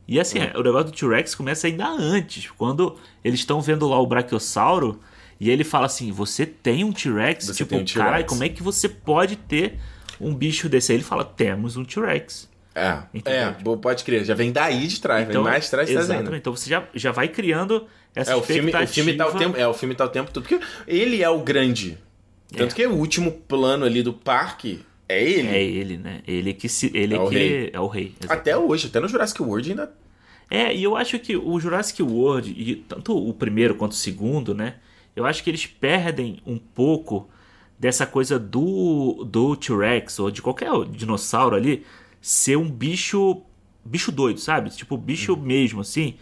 E assim, o negócio do T-Rex começa ainda antes, quando eles estão vendo lá o Brachiosauro e ele fala assim: Você tem um T-Rex? Tipo, um caralho, como é que você pode ter um bicho desse? Aí ele fala: Temos um T-Rex. É, Entendeu? é, pode crer. Já vem daí de trás, Então, vem mais de trás exatamente. ainda. Então você já, já vai criando essa É, o filme, o filme tá o tempo, é, o filme tá o tempo todo. Porque ele é o grande. Tanto É. que o último plano ali do parque é ele. É ele, né? Ele que se, ele É o que rei. é o rei. exatamente. Até hoje, até no Jurassic World ainda. É, e eu acho que o Jurassic World, e tanto o primeiro quanto o segundo, né? Eu acho que eles perdem um pouco dessa coisa do, do T-Rex ou de qualquer dinossauro ali ser um bicho bicho doido, sabe? Tipo, bicho mesmo, assim.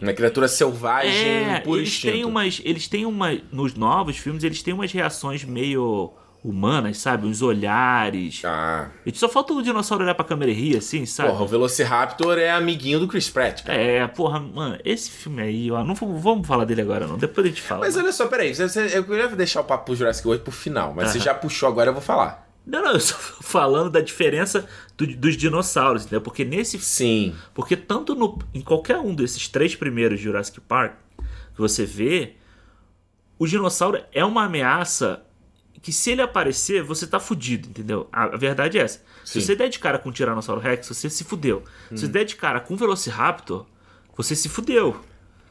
Uma criatura selvagem, É, por eles instinto. têm umas. Eles têm uma. Nos novos filmes, eles têm umas reações meio humanas, sabe? Uns olhares. Ah, E só falta o dinossauro olhar pra câmera e rir, assim, sabe? porra, o Velociraptor é amiguinho do Chris Pratt, cara. É, porra, mano, esse filme aí, ó, não vamos, falar dele agora não, depois a gente fala. Mas olha só, peraí, você, você- eu queria deixar o papo Jurassic World pro final, mas você Aham. já puxou agora, eu vou falar. Não, não, eu só (laughs) falando da diferença do- dos dinossauros, entendeu? Porque nesse Sim. porque tanto no, em qualquer um desses três primeiros Jurassic Park que você vê, o dinossauro é uma ameaça que se ele aparecer, você tá fudido, entendeu? A, a verdade é essa. Sim. Se você der de cara com o Tiranossauro Rex, você se fudeu. Se você der de cara com o Velociraptor, você se fudeu.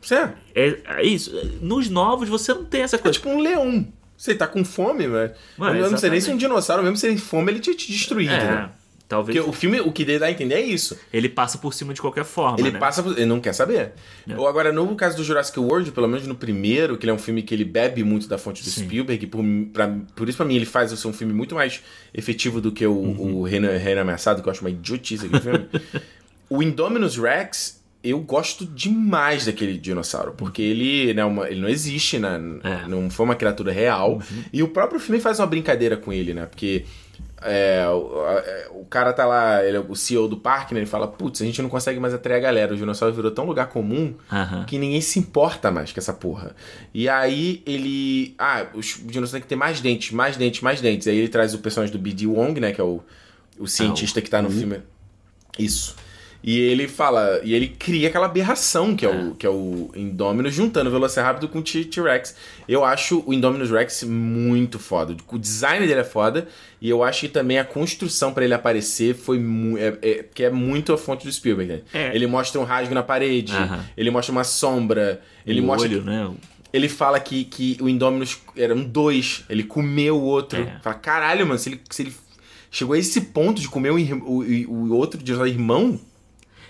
Você é, É, é isso. Nos novos você não tem essa é coisa. tipo um leão. Você tá com fome, velho. Mano, eu não sei nem se um dinossauro, mesmo se ele tem fome, ele tinha te destruído, É, né? talvez Porque o filme, o que dá a entender é isso. ele passa por cima de qualquer forma, Ele né? passa. por- Ele não quer saber. É. Ou agora, no caso do Jurassic World, pelo menos no primeiro, que ele é um filme que ele bebe muito da fonte do Sim. Spielberg, por, pra- por isso, pra mim, ele faz ser um filme muito mais efetivo do que o, Uhum. o Reino, Reino Ameaçado, que eu acho uma idiotice aquele filme. (laughs) o Indominus Rex. Eu gosto demais daquele dinossauro, porque ele, né, uma- ele não existe, né? É. Uhum. Não foi uma criatura real. E o próprio filme faz uma brincadeira com ele, né? Porque é, o, é, o cara tá lá, ele é o CEO do parque, né? Ele fala, putz, a gente não consegue mais atrair a galera. O dinossauro virou tão lugar comum Aham. que ninguém se importa mais com essa porra. E aí ele. Ah, os dinossauros têm que ter mais dentes, mais dentes, mais dentes. Aí ele traz o personagem do B.D. Wong, né? Que é o, o cientista que tá no filme. Isso. E ele fala, e ele cria aquela aberração que é, o, que é o Indominus, juntando o Velociraptor com o T-Rex. Eu acho o Indominus Rex muito foda. O design dele é foda, e eu acho que também a construção pra ele aparecer foi é, é- que é muito a fonte do Spielberg. Né? É. Ele mostra um rasgo na parede, Aham. ele mostra uma sombra, ele o mostra olho, né? ele fala que, que o Indominus eram dois, ele comeu o outro. É. Fala, caralho, mano, se ele, se ele chegou a esse ponto de comer o, o, o outro dinossauro irmão,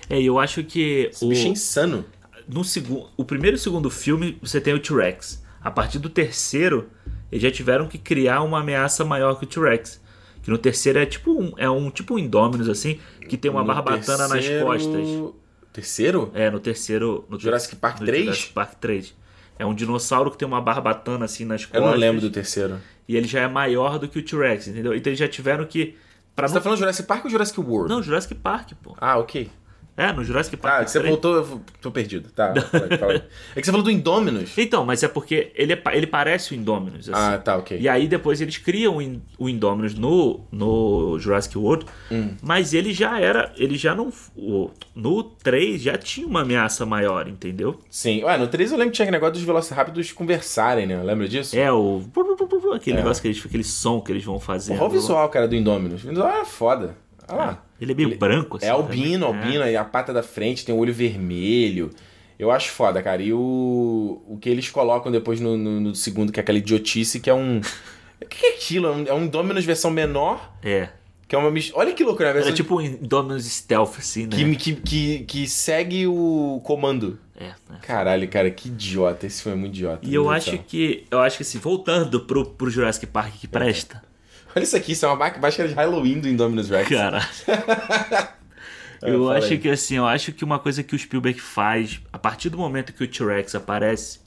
É, eu acho que esse o, bicho é insano. no segundo, o primeiro e o segundo filme você tem o T-Rex. A partir do terceiro, eles já tiveram que criar uma ameaça maior que o T-Rex. Que no terceiro é tipo um, é um tipo um Indominus assim, que tem uma No barbatana terceiro- nas costas. Terceiro? É, no terceiro, no Jurassic Park no 3? Jurassic Park 3. É um dinossauro que tem uma barbatana assim nas Eu costas. não lembro do terceiro. E ele já é maior do que o T-Rex, entendeu? Então eles já tiveram que para Você tá falando Jurassic Park ou Jurassic World? Não, Jurassic Park, pô. Ah, ok. É, no Jurassic Park Ah, que você 3. voltou, eu tô perdido. Tá, (laughs) fala aí. É que você falou do Indominus. Então, mas é porque ele, é ele parece o Indominus. Assim. Ah, tá, ok. E aí depois eles criam o In- o Indominus no, no Jurassic World, Hum. mas ele já era, ele já não, no 3 já tinha uma ameaça maior, entendeu? Sim. Ué, no 3 eu lembro que tinha aquele negócio dos Velociraptors conversarem, né? Lembra disso? É o aquele É. negócio que eles, aquele som que eles vão fazer. Olha o visual, cara, do Indominus. O visual era foda. Olha lá. Ele é meio Ele- branco assim. É albino, né? albino, aí a pata da frente tem o olho vermelho. Eu acho foda, cara. E o, o que eles colocam depois no, no- no segundo, que é aquela idiotice, que é um. O que que é aquilo? É um, é um Dominus versão menor? É. Que é uma mis... Olha que loucura, né? Era versão tipo um Indominus Stealth, assim, né? que, que, que, que segue o comando. É, né? Caralho, cara, que idiota. Esse filme é muito idiota. E eu acho que. Eu acho que assim, voltando pro, pro Jurassic Park que presta. Olha isso aqui, isso é uma ma- máscara de Halloween do Indominus Rex. Cara. (laughs) Eu fala acho aí. que assim, eu acho que uma coisa que o Spielberg faz, a partir do momento que o T-Rex aparece,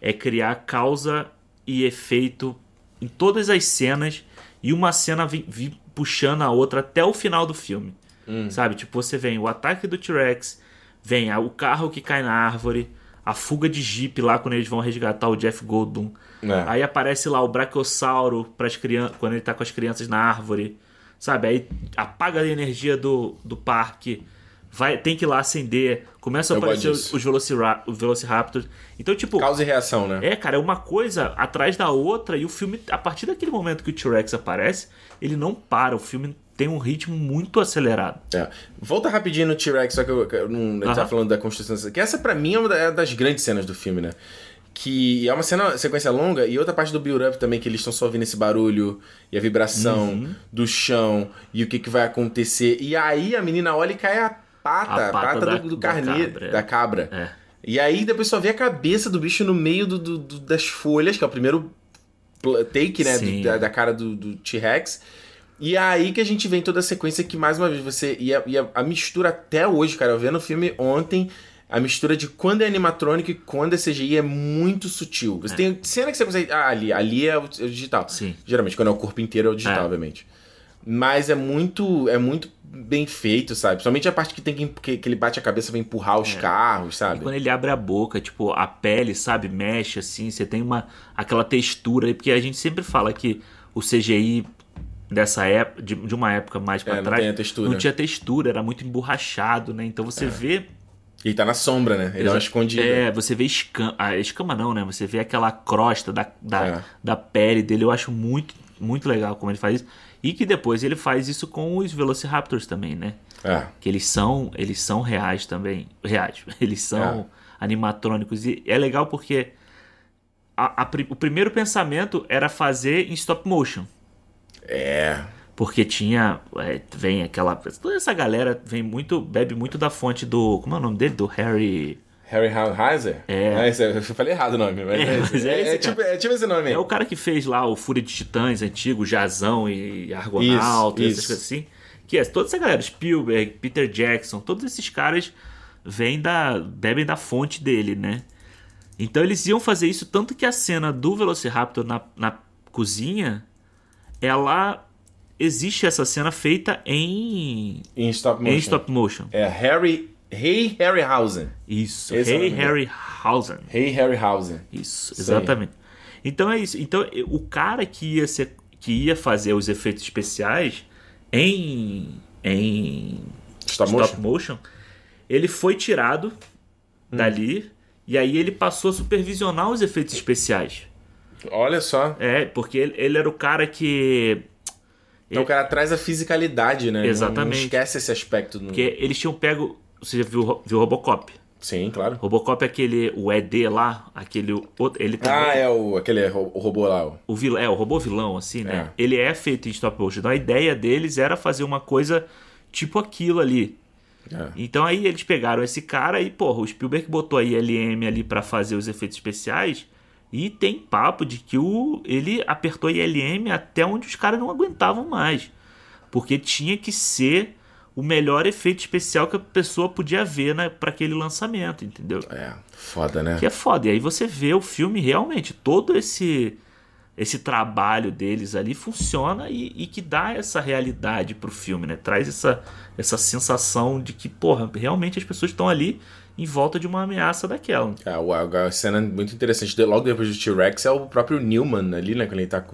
é criar causa e efeito em todas as cenas e uma cena vir puxando a outra até o final do filme. Hum. Sabe? Tipo, você vem o ataque do T-Rex, vem o carro que cai na árvore, a fuga de Jeep lá quando eles vão resgatar o Jeff Goldblum. É. Aí aparece lá o Brachiosauro pras crian- quando ele tá com as crianças na árvore. Sabe? Aí apaga a energia do, do parque. Vai, tem que ir lá acender. Começa a Eu aparecer os, os Velocira- Velociraptors. Então, tipo, Causa e reação, né? é, cara, é uma coisa atrás da outra. E o filme, a partir daquele momento que o T-Rex aparece, ele não para. O filme tem um ritmo muito acelerado. É. Volta rapidinho no T-Rex, só que eu, eu não. Aham. falando da construção. Que essa pra mim é uma é das grandes cenas do filme, né? Que é uma cena, sequência longa e outra parte do build-up também, que eles estão só ouvindo esse barulho e a vibração Uhum. do chão e o que, que vai acontecer. E aí a menina olha e cai a pata, A pata pata, da- do, do da carneiro, cabra, é. da cabra. É. E aí depois só vê a cabeça do bicho no meio do, do- do- das folhas, que é o primeiro take, né? da, da cara do, do T-Rex. E é aí que a gente vem toda a sequência que, mais uma vez, você. E a, e a- a mistura até hoje, cara, eu vendo o filme ontem. A mistura de quando é animatrônico e quando é CGI é muito sutil. Você tem cena que você consegue. Ah, ali, ali é o, é o digital. Sim. Geralmente, quando é o corpo inteiro é o digital, É. obviamente. Mas é muito. É muito bem feito, sabe? Principalmente a parte que tem que, que, que ele bate a cabeça e vai empurrar os carros, E sabe? quando ele abre a boca, tipo, a pele, sabe, mexe assim, você tem uma aquela textura aí, porque a gente sempre fala que o CGI dessa época, de, de uma época mais pra É, não trás, a textura. não tinha textura, era muito emborrachado, né? Então você vê Ele tá na sombra, né? Ele dá uma escondida. É, você vê escama. A escama não, né? Você vê aquela crosta da, da, É. da pele dele. Eu acho muito, muito legal como ele faz isso. E que depois ele faz isso com os Velociraptors também, né? É. Que eles são, eles são reais também. Reais. (laughs) Eles são animatrônicos. E é legal porque a- a o primeiro pensamento era fazer em stop motion. É. Porque tinha. é, vem aquela. Toda essa galera vem muito. Bebe muito da fonte do. Como é o nome dele? Do Harry. Harry Heiser? É. esse- eu falei errado o nome, mas É, é, mas é É- esse, é tipo, é tipo esse nome aí. É o cara que fez lá o Fúria de Titãs antigo, Jazão e Argonauta, Isso, essas coisas assim. Que é toda essa galera, Spielberg, Peter Jackson, todos esses caras vêm da. bebem da fonte dele, né? Então eles iam fazer isso, tanto que a cena do Velociraptor na, na cozinha, ela. Existe essa cena feita em. Em stop motion. em stop motion. É Harry. Hey Harryhausen. Isso. Esse é Hey dele. Harryhausen. Hey Harryhausen. Isso, aí. exatamente. Então é isso. Então o cara que ia ser, que ia fazer os efeitos especiais em em Stop stop motion? motion, ele foi tirado Hum. dali e aí ele passou a supervisionar os efeitos especiais. Olha só. É, porque ele, ele era o cara que Então o cara traz a fisicalidade, né? Não- Exatamente. Não, esquece esse aspecto. No... que eles tinham pego, você já viu, viu Robocop? Sim, claro. Robocop é aquele o ED lá, aquele outro, ele também Ah, é o, aquele o robô lá. o- o vilão, é, o robô vilão, assim, né? É. Ele é feito em stop motion. Então a ideia deles era fazer uma coisa tipo aquilo ali. É. Então aí eles pegaram esse cara e, porra, o Spielberg botou a ILM ali pra fazer os efeitos especiais. E tem papo de que o ele apertou ILM até onde os caras não aguentavam mais. Porque tinha que ser o melhor efeito especial que a pessoa podia ver né, para aquele lançamento, entendeu? É, foda, né? Que é foda. E aí você vê o filme realmente, todo esse esse trabalho deles ali funciona e, e que dá essa realidade pro filme, né? Traz essa, essa sensação de que, porra, realmente as pessoas estão ali em volta de uma ameaça daquela. É, a, cena muito interessante, logo depois do T-Rex, é o próprio Newman ali, né? Quando ele tá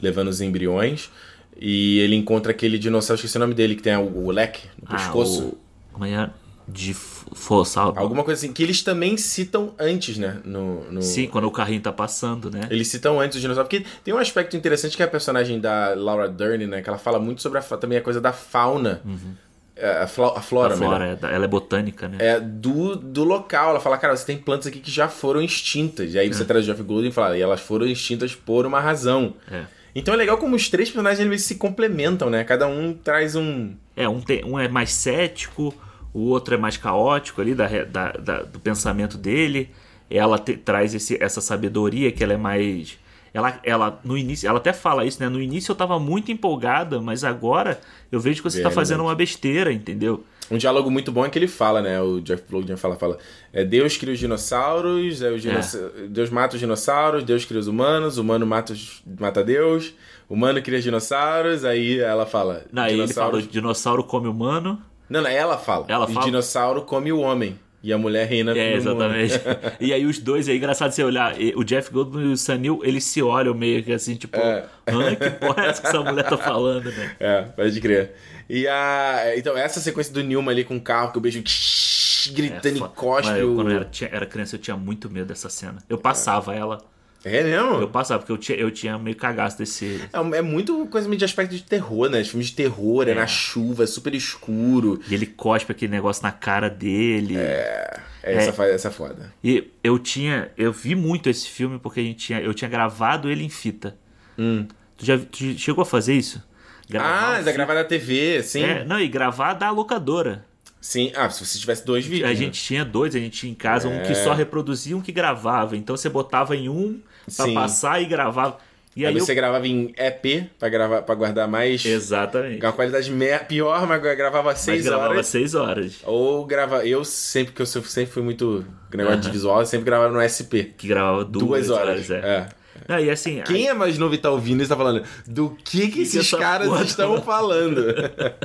levando os embriões. E ele encontra aquele dinossauro, esqueci o nome dele, que tem o, o leque no pescoço. Ah, o, como é? De força. Alguma coisa assim, que eles também citam antes, né? No, no- Sim, quando o carrinho tá passando, né? Eles citam antes o dinossauro, porque tem um aspecto interessante que é a personagem da Laura Dern, né? Que ela fala muito sobre a, também a coisa da fauna. É, A, flo- a flora, a melhor. flora, é ela é botânica, né? É, do, do local. Ela fala, cara, você tem plantas aqui que já foram extintas. E aí É. você traz o Jeff Goldblum e fala, e elas foram extintas por uma razão. É. Então é legal como os três personagens eles se complementam, né? Cada um traz um. É, um, tem, um é mais cético, o outro é mais caótico ali da, da- da- do pensamento dele. Ela te- traz esse- essa sabedoria que ela é mais. Ela, ela, no início, ela até fala isso, né? No início eu tava muito empolgada, mas agora eu vejo que você tá Verdade. fazendo uma besteira, entendeu? Um diálogo muito bom é que ele fala, né? O Jeff Logan fala, fala. É, Deus cria os dinossauros, é, os dinoss- Deus mata os dinossauros, Deus cria os humanos, o humano mata, os... mata Deus, o humano cria os dinossauros, aí ela fala. Não, aí ele fala: dinossauros... o dinossauro come humano. Não, não, ela fala. Ela o fala? dinossauro come o homem. E a mulher reina É, exatamente. (laughs) e aí os dois, é engraçado você olhar, o Jeff Goldblum e o Sanil, eles se olham meio que assim, tipo, É. Hã, que porra é essa que essa mulher tá falando, né? É, pode crer. E a. Então, essa sequência do Newman ali com o carro, que o beijo gritando É, e cospe. Quando eu era, era criança, eu tinha muito medo dessa cena. Eu passava ela. É mesmo? Eu passava, porque eu tinha, eu tinha meio cagaço desse. É, é muito coisa meio de aspecto de terror, né? Filmes de terror, é, na chuva, é super escuro. E ele cospe aquele negócio na cara dele. É, essa, fa- essa é foda. E eu tinha. Eu vi muito esse filme porque a gente tinha, eu tinha gravado ele em fita. Tu já tu chegou a fazer isso? Gravar Hum. ah, um da gravar na TV, sim. É, não, e gravar da locadora. Sim. Ah, se você tivesse dois vídeos. A né? gente tinha dois, a gente tinha em casa, um que É. só reproduzia, um que gravava. Então você botava em um pra Sim. passar e gravava. E Aí aí, você eu... gravava em EP pra, gravar, pra guardar mais. Exatamente. Com a qualidade me- pior, mas gravava seis gravava horas. seis horas. Ou grava. Eu sempre, que eu sempre fui muito negócio de visual, eu sempre gravava no SP. Que gravava duas, Duas horas. é. é. Não, e assim, Quem é mais novo e tá ouvindo isso tá falando do que que esses essa caras porra tá estão falando? (laughs)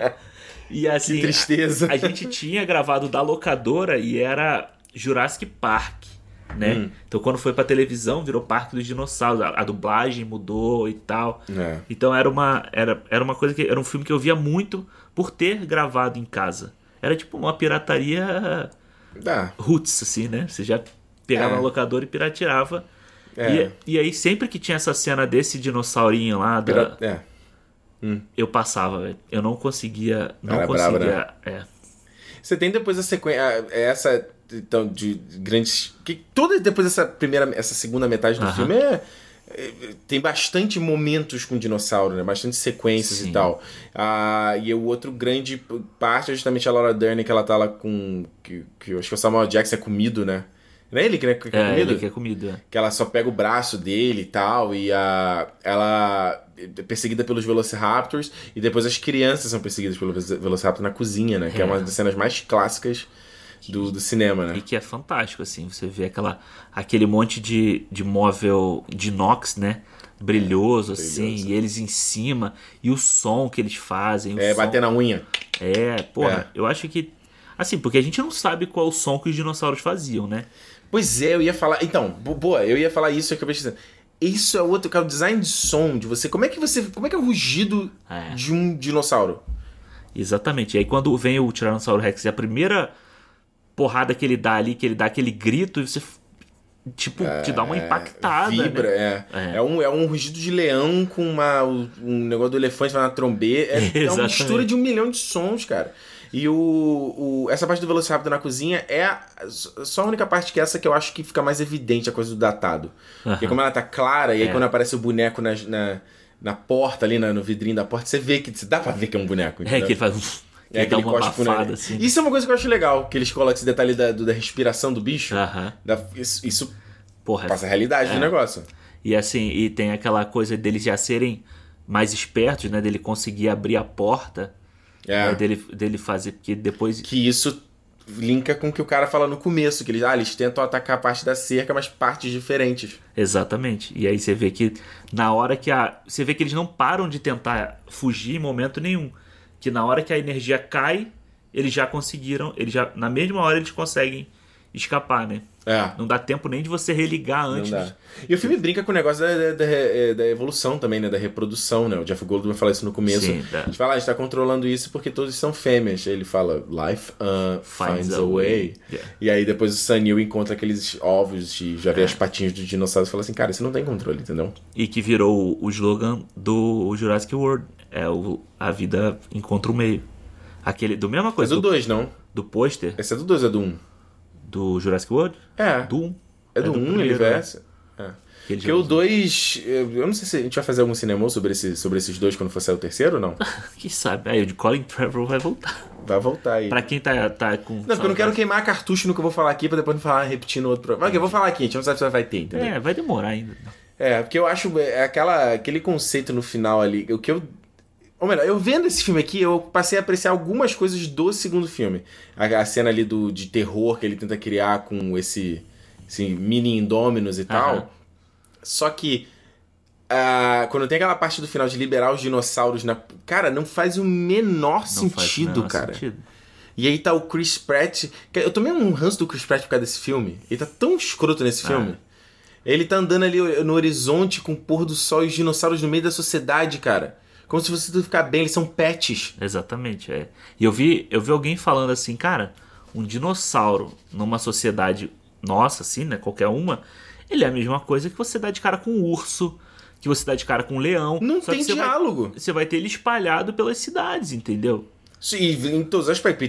(laughs) e assim, que tristeza. A, a gente (laughs) tinha gravado da locadora e era Jurassic Park, né? Hum. Então quando foi pra televisão, virou Parque dos Dinossauros. A, a dublagem mudou e tal. É. Então era uma, era, era uma coisa que. Era um filme que eu via muito por ter gravado em casa. Era tipo uma pirataria Dá. roots, assim, né? Você já pegava É. na locadora e pirateava. É. E, e aí, sempre que tinha essa cena desse dinossaurinho lá, da- Pira- É. eu passava, velho. Eu não conseguia. Não Era brava, conseguia. É. Você tem depois a sequência. Essa. Então, de grandes. Que toda depois dessa primeira. Essa segunda metade do Aham. filme é. é, Tem bastante momentos com dinossauro, né? Bastante sequências Sim. e tal. Ah, e o outro grande parte é justamente a Laura Dern, que ela tá lá com. Que, que eu acho que o Samuel Jackson é comido, né? Não é ele que é, que é É, comido? ele quer comida. que ela só pega o braço dele e tal, e a, ela é perseguida pelos Velociraptors, e depois as crianças são perseguidas pelo Velociraptor na cozinha, né? Que é, É. uma das cenas mais clássicas do, do cinema, né? E que é fantástico, assim. Você vê aquela, aquele monte de, de móvel de inox, né? Brilhoso, assim. brilhoso. E eles em cima. E o som que eles fazem. É, som- bater na unha. É, porra, eu acho que. Assim, porque a gente não sabe qual o som que os dinossauros faziam, né? Pois é, eu ia falar. Então, bo- boa, eu ia falar isso e acabei esquecendo. Isso é outro, cara, o design de som de você. Como é que você. Como é que é o rugido É. de um dinossauro? Exatamente. E aí quando vem o Tiranossauro Rex e a primeira porrada que ele dá ali, que ele dá aquele grito, e você. Tipo, te dá uma impactada. Vibra, né? é. É. É. um, é um rugido de leão com uma, um negócio do elefante na trombeta. É, é uma (laughs) mistura de um milhão de sons, cara. E o, o- essa parte do Velociraptor na cozinha é a- só a única parte que é essa que eu acho que fica mais evidente a coisa do datado. Porque Aham. como ela tá clara, e aí É. quando aparece o boneco na, na, na porta ali, na- no vidrinho da porta, você vê que. Dá pra ver que é um boneco. É, entendeu? que ele faz. É, que ele abafada, nariz. assim. Isso é uma coisa que eu acho legal, que eles colocam esse detalhe da, do- da respiração do bicho. Aham. Da- isso, isso Porra. passa a realidade do É. negócio. E assim, e tem aquela coisa deles já serem mais espertos, né? Dele conseguir abrir a porta. É. né, dele, dele fazer. Porque depois. Que isso linka com o que o cara fala no começo, que eles, ah, eles tentam atacar a parte da cerca, mas partes diferentes. Exatamente. E aí você vê que na hora que a. Você vê que eles não param de tentar fugir em momento nenhum. Que na hora que a energia cai, eles já conseguiram. Eles já. Na mesma hora eles conseguem escapar, né? É. Não dá tempo nem de você religar Não antes. dá. E o filme brinca com o negócio da, da, da, é, da evolução também, né? Da reprodução, né? O Jeff Goldblum fala isso no começo. Sim, dá. A gente fala, ah, a gente tá controlando isso porque todos são fêmeas. Ele fala, life uh, finds, a way. Yeah. E aí depois o Sanil encontra aqueles ovos e já vê as patinhas dos dinossauros e fala assim, cara, isso não tem controle, entendeu? E que virou o slogan do Jurassic World. É o A vida encontra o meio. Aquele. Do mesma É coisa. do do, 2, não? do pôster Esse é do 2, é do 1. Um. Do Jurassic World? É. Do 1. É do 1, um, ele primeiro, né? veste. É. Que ele Porque já o usou. 2. Eu não sei se a gente vai fazer algum cinema sobre, esse, sobre esses dois quando for sair o terceiro ou não. (laughs) Quem sabe? Aí o de Colin Trevor vai voltar. Vai voltar aí. Pra quem tá, tá com. Não, porque eu não quero queimar cartucho no que eu vou falar aqui pra depois não falar repetindo outro programa. Ok, eu vou falar aqui, a gente não sabe se vai ter, entendeu? É, vai demorar ainda. É, porque eu acho é aquela, aquele conceito no final ali, o que eu. Ou melhor, eu vendo esse filme aqui, eu passei a apreciar algumas coisas do segundo filme. A, a cena ali do, de terror que ele tenta criar com esse, esse mini Indominus e tal. Aham. Só que. ah, quando tem aquela parte do final de liberar os dinossauros na. Cara, não faz o menor Não faz o sentido, menor cara. sentido. E aí tá o Chris Pratt. Eu tomei um ranço do Chris Pratt por causa desse filme. Ele tá tão escroto nesse Ah. filme. Ele tá andando ali no horizonte com o pôr do sol e os dinossauros no meio da sociedade, cara. Como se fosse tudo ficar bem, eles são pets. Exatamente, é. E eu vi, eu vi alguém falando assim, cara, um dinossauro numa sociedade nossa, assim, né? Qualquer uma, ele é a mesma coisa que você dá de cara com um urso, que você dá de cara com um leão. Não tem você vai- diálogo. você vai ter ele espalhado pelas cidades, entendeu? E em todos os aspectos.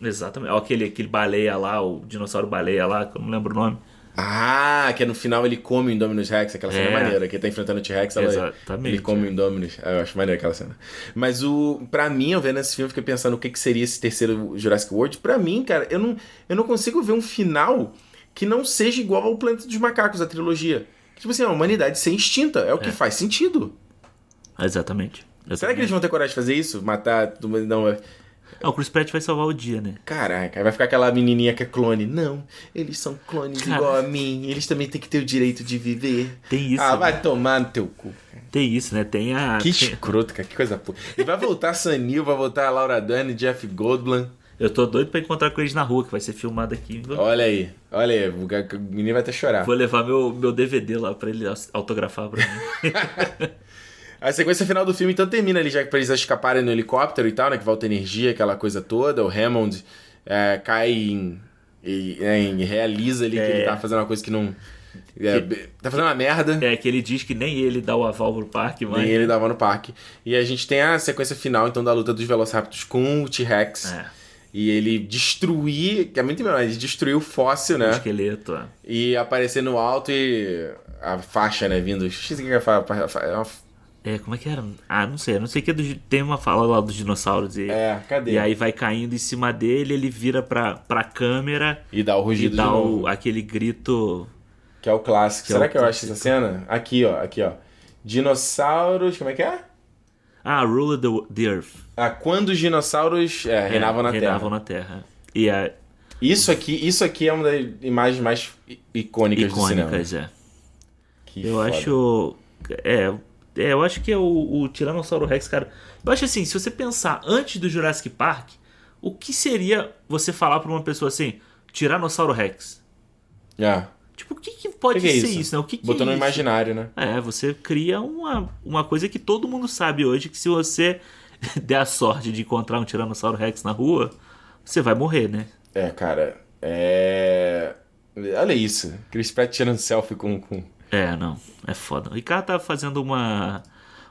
Exatamente. Ó, aquele, aquele baleia lá, o dinossauro baleia lá, que eu não lembro o nome. Ah, que é no final ele come o Indominus Rex, aquela cena É. maneira, que ele tá enfrentando o T-Rex, Exatamente, ele come é. o Indominus. Ah, Eu acho maneira aquela cena. Mas o, pra mim, eu vendo esse filme, eu fiquei pensando o que, que seria esse terceiro Jurassic World. Pra mim, cara, eu não, eu não consigo ver um final que não seja igual ao Planeta dos Macacos, a trilogia. Tipo assim, a humanidade ser extinta, é o que faz sentido. Exatamente. Será que eles vão ter coragem de fazer isso? Matar? Não, é- Ah, o Chris Pratt vai salvar o dia, né? Caraca, vai ficar aquela menininha que é clone. Não, eles são clones Cara. igual a mim. Eles também têm que ter o direito de viver. Tem isso. ah, né? vai tomar no teu cu. Tem isso, né? Tem a. Que escroto, cara. Que coisa porra. E vai voltar a Sanil, vai voltar a Laura Dern, Jeff Goldblum. Eu tô doido pra encontrar com eles na rua, que vai ser filmado aqui. Olha aí, olha aí. O menino vai até chorar. vou levar meu, meu DVD lá pra ele autografar pra mim. (laughs) A sequência final do filme então termina ali, já que pra eles escaparem no helicóptero e tal, né? Que volta energia, aquela coisa toda. O Hammond é, cai em, e, é, em- realiza ali que É. ele tá fazendo uma coisa que não. é, tá fazendo uma merda. é que ele diz que nem ele dá o aval pro parque, mas. Nem ele dava no parque. E a gente tem a sequência final, então, da luta dos Velociraptors com o T-Rex. É, E ele destruir, que é muito melhor, ele destruiu o fóssil, o né? esqueleto. é. E aparecer no alto e a faixa, né, vindo. O que que é fa- fa- fa- é É, como é que era? Ah, não sei. Não sei que é do- tem uma fala lá dos dinossauros. E, É, cadê? e aí vai caindo em cima dele, ele vira pra, pra câmera E dá o e rugido de dá o, aquele grito. Que é o clássico. Que é Será o que eu acho essa cena? Aqui, ó. Aqui, ó. Dinossauros. Como é que é? Ah, Rule the, the Earth. Ah, quando os dinossauros é, reinavam na reinavam Terra. na Terra. E a Isso aqui, isso aqui é uma das imagens mais i- icônicas, do cinema. icônicas, é. Que Eu foda. acho. É, é, eu acho que é o, o Tiranossauro Rex, cara. Eu acho assim, se você pensar antes do Jurassic Park, o que seria você falar pra uma pessoa assim, Tiranossauro Rex? É. Tipo, o que, que pode que que é ser isso? isso, né? O que, que Botou é no imaginário, né? É, você cria uma, uma coisa que todo mundo sabe hoje, que se você (laughs) der a sorte de encontrar um Tiranossauro Rex na rua, você vai morrer, né? É, cara. É. Olha isso. Chris Pratt tirando selfie com. com... É, não, é foda. O Ricardo tá fazendo uma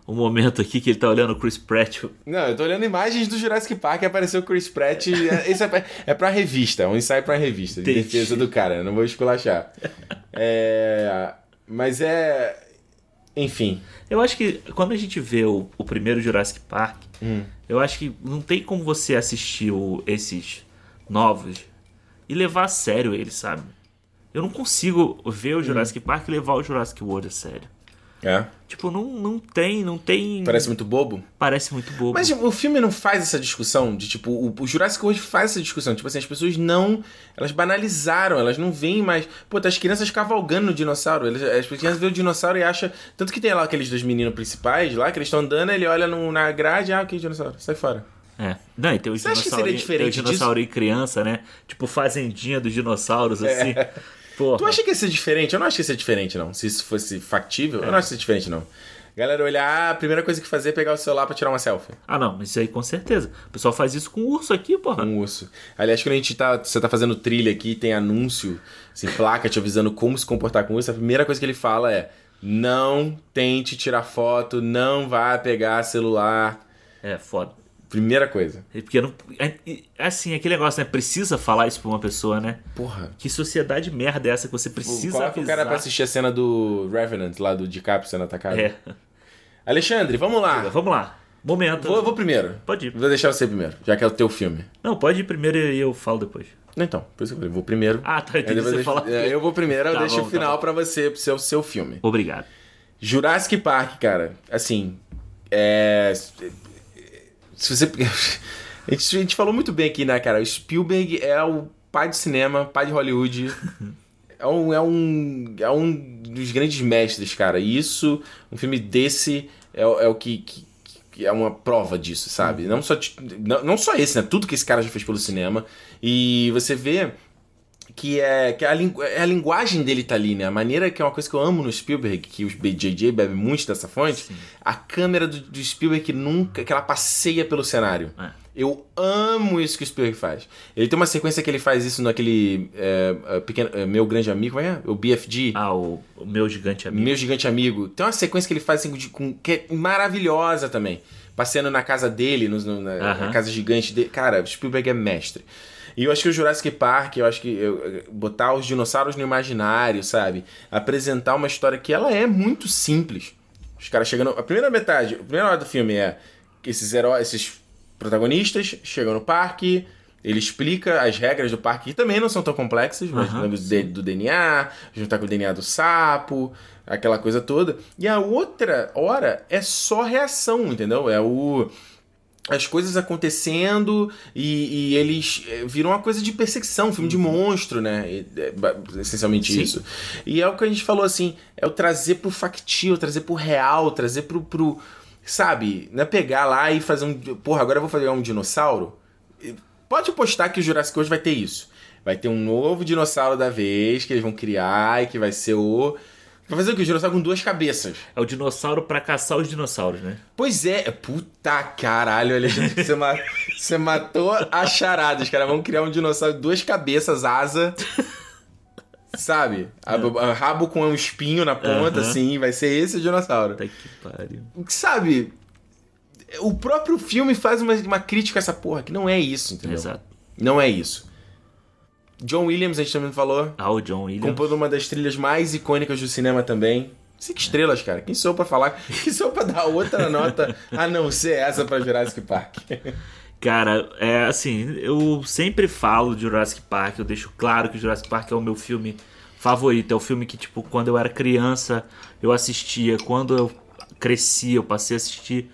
um momento aqui que ele tá olhando o Chris Pratt. Não, eu tô olhando imagens do Jurassic Park e apareceu o Chris Pratt. é- Esse é, pra- é pra revista, é um ensaio pra revista, de Entendi. defesa do cara, não vou esculachar. É. Mas é. Enfim. Eu acho que quando a gente vê o, o primeiro Jurassic Park, Hum. eu acho que não tem como você assistir o- esses novos e levar a sério eles, sabe? Eu não consigo ver o Jurassic Park e levar o Jurassic World a sério. É. Tipo, não, não tem, não tem. Parece muito bobo. Parece muito bobo. Mas tipo, o filme não faz essa discussão de tipo, o, o Jurassic World faz essa discussão. Tipo assim, as pessoas não. Elas banalizaram, elas não veem mais. Pô, tá as crianças cavalgando no dinossauro. Eles, as crianças veem o dinossauro e acham. Tanto que tem lá aqueles dois meninos principais lá, que eles estão andando, ele olha no- na grade, ah, ok, dinossauro, sai fora. É. Não, e tem os acha que seria dinossauros. Tem o diferente dinossauro e criança, né? Tipo, fazendinha dos dinossauros, assim. Porra. É. Tu acha que ia ser diferente? Eu não acho que ia ser diferente, não. Se isso fosse factível, eu não acho que ia ser diferente, não. Galera olhar, a primeira coisa que fazer é pegar o celular pra tirar uma selfie. Ah, não, mas isso aí com certeza. O pessoal faz isso com urso aqui, porra. Um urso. Aliás, quando a gente tá. Você tá fazendo trilha aqui, tem anúncio, assim, placa te avisando como se comportar com urso. A primeira coisa que ele fala é: não tente tirar foto, não vá pegar celular. É, foda. Primeira coisa. É Porque não. é- é- assim, aquele negócio, né? Precisa falar isso pra uma pessoa, né? Porra. Que sociedade merda é essa que você precisa Coloca o avisar? cara pra assistir a cena do Revenant, lá do DiCaprio sendo atacado. É. Alexandre, vamos lá. Vamos lá. Momento. Vou, eu vou primeiro. Pode ir. Vou deixar você primeiro, já que é o teu filme. Não, pode ir primeiro e eu falo depois. Não, Então, por isso que eu falei, vou primeiro. Ah, tá. Aí Entendi. Você eu, deixo- é, eu vou primeiro, eu Tá deixo bom, o tá final bom. pra você, pro seu, seu filme. Obrigado. Jurassic Park, cara, assim, é... Se você... (laughs) A gente, falou muito bem aqui, né, cara? O Spielberg é o pai do cinema, pai de Hollywood. (laughs) É um, é um, é um dos grandes mestres, cara. E isso, um filme desse, é, o- é o que, que- que é uma prova disso, sabe? Não, só, não, não só esse, né? Tudo que esse cara já fez pelo cinema. E você vê que é que a, lingu- é a linguagem dele tá ali, né? A maneira que é uma coisa que eu amo no Spielberg, que o JJ bebe muito dessa fonte, a câmera do, do Spielberg que nunca, que ela passeia pelo cenário. É. Eu amo isso que o Spielberg faz. Ele tem uma sequência que ele faz isso naquele é, é, pequeno, é, Meu Grande Amigo, como é? O BFG. Ah, o, o meu gigante amigo. Meu Gigante Amigo. Tem uma sequência que ele faz assim, de- com, que é maravilhosa também. Passeando na casa dele, no- no- na, na Aham. casa gigante dele. Cara, o Spielberg é mestre. E eu acho que o Jurassic Park, eu acho que eu- botar os dinossauros no imaginário, sabe? Apresentar uma história que ela é muito simples. Os caras chegando. A primeira metade, a primeira hora do filme é que esses heróis, esses protagonistas chegam no parque. Ele explica as regras do parque, que também não são tão complexas, mas D- do DNA, juntar com o DNA do sapo, aquela coisa toda. E a outra hora é só reação, entendeu? É o. As coisas acontecendo e, e eles eh, viram uma coisa de perseguição, um filme de monstro, né? E, é, essencialmente Sim. isso. E é o que a gente falou assim: é o trazer pro factível, trazer pro real, trazer pro. pro sabe? Não é pegar lá e fazer um. Porra, agora eu vou fazer um dinossauro. Pode postar que o Jurassic hoje vai ter isso. Vai ter um novo dinossauro da vez que eles vão criar e que vai ser o. Vai fazer o que? O dinossauro com duas cabeças. É o dinossauro pra caçar os dinossauros, né? Pois é, puta caralho, Alexandre, você, ma- (laughs) você matou a charada. Os caras vão criar um dinossauro de duas cabeças, asa. Sabe? A- a- Rabo com um espinho na ponta, Aham. assim, vai ser esse o dinossauro. Tá que pariu. Sabe? O próprio filme faz uma, uma crítica a essa porra, que não é isso, entendeu? Exato. Não é isso. John Williams, a gente também falou, Ah, o John Williams. compôs uma das trilhas mais icônicas do cinema também. Cinco estrelas, cara. Quem sou pra falar? (laughs) Quem sou pra dar outra nota a não ser essa pra Jurassic Park? (laughs) Cara, é assim, eu sempre falo de Jurassic Park, eu deixo claro que Jurassic Park é o meu filme favorito. É o filme que, tipo, quando eu era criança, eu assistia. Quando eu cresci, eu passei a assistir.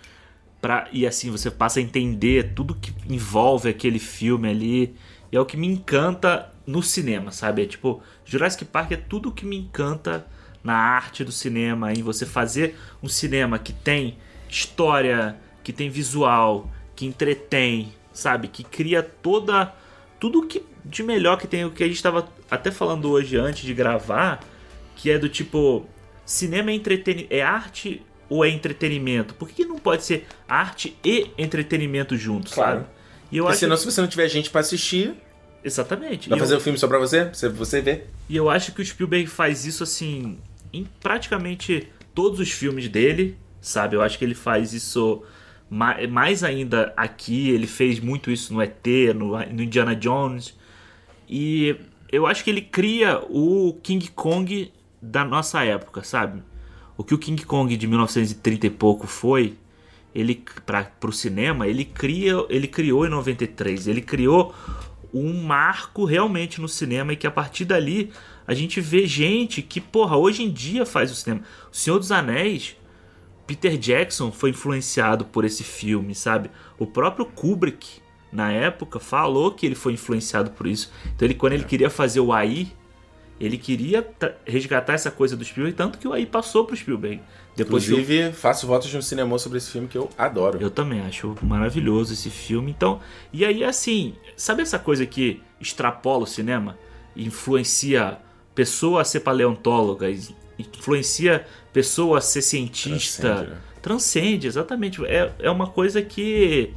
Pra, e assim, você passa a entender tudo que envolve aquele filme ali. E é o que me encanta no cinema, sabe? É tipo, Jurassic Park é tudo que me encanta na arte do cinema, em você fazer um cinema que tem história, que tem visual, que entretém, sabe? Que cria toda tudo que de melhor que tem o que a gente estava até falando hoje antes de gravar, que é do tipo cinema é entretenimento, é arte ou é entretenimento? Por que, que não pode ser arte e entretenimento juntos, Claro. sabe? E eu Porque acho senão, se você não tiver gente pra assistir, exatamente. vai E fazer eu- o filme só pra você? Pra você ver? e eu acho que o Spielberg faz isso assim em praticamente todos os filmes dele, sabe? Eu acho que ele faz isso ma- mais ainda aqui. Ele fez muito isso no ET, no, no Indiana Jones. E eu acho que ele cria o King Kong da nossa época, sabe? O que o King Kong de 1930 e pouco foi, ele para o cinema, ele cria, ele criou em 93. Ele criou um marco realmente no cinema e que a partir dali a gente vê gente que, porra, hoje em dia faz o cinema. O Senhor dos Anéis, Peter Jackson foi influenciado por esse filme, sabe? O próprio Kubrick, na época, falou que ele foi influenciado por isso. Então, ele, quando ele queria fazer o AI, ele queria resgatar essa coisa do Spielberg, tanto que o AI passou pro Spielberg. Depois Inclusive, faço votos de um cinema sobre esse filme que eu adoro. eu também acho maravilhoso esse filme. Então, e aí assim, sabe essa coisa que extrapola o cinema, influencia pessoa a ser paleontóloga, influencia pessoa a ser cientista, Transcende, né? transcende, exatamente. É, é uma coisa que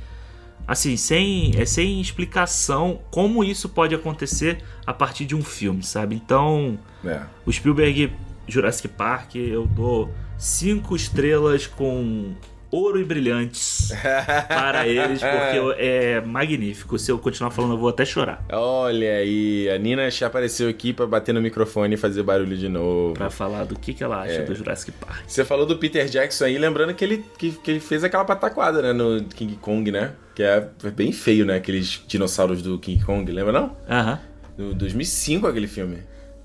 assim, sem é sem explicação como isso pode acontecer a partir de um filme, sabe? Então, É. o Spielberg Jurassic Park, eu dou cinco estrelas com ouro e brilhantes (laughs) para eles, porque é magnífico. Se eu continuar falando, eu vou até chorar. Olha aí, a Nina já apareceu aqui pra bater no microfone e fazer barulho de novo. Pra falar do que, que ela acha É. do Jurassic Park. Você falou do Peter Jackson aí, lembrando que ele, que, que ele fez aquela pataquada, né, no King Kong, né? Que é bem feio, né, aqueles dinossauros do King Kong, lembra não? Aham. Do 2005 aquele filme.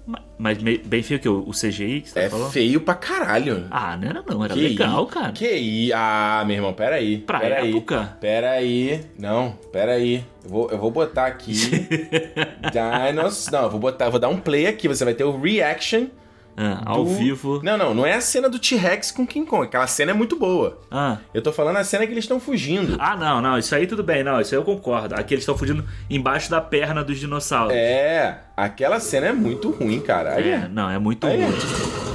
Ma- Mas bem feio que o CGI que você É falou? feio pra caralho. Ah, não era não, era Que legal, cara. Que aí? Ah, meu irmão, peraí. Pra peraí. época. Peraí. Não, peraí. Eu vou, eu vou botar aqui. (laughs) Dinos. Não, eu vou botar, eu vou dar um play aqui. Você vai ter o reaction. Ah, ao do- vivo. Não, não, não é a cena do T-Rex com King Kong. Aquela cena é muito boa. Ah. Eu tô falando a cena que eles estão fugindo. Ah, não, não, isso aí tudo bem, não, isso aí eu concordo. Aqui eles estão fugindo embaixo da perna dos dinossauros. É, aquela cena é muito ruim, cara. Aí É, não, é muito Aí ruim. é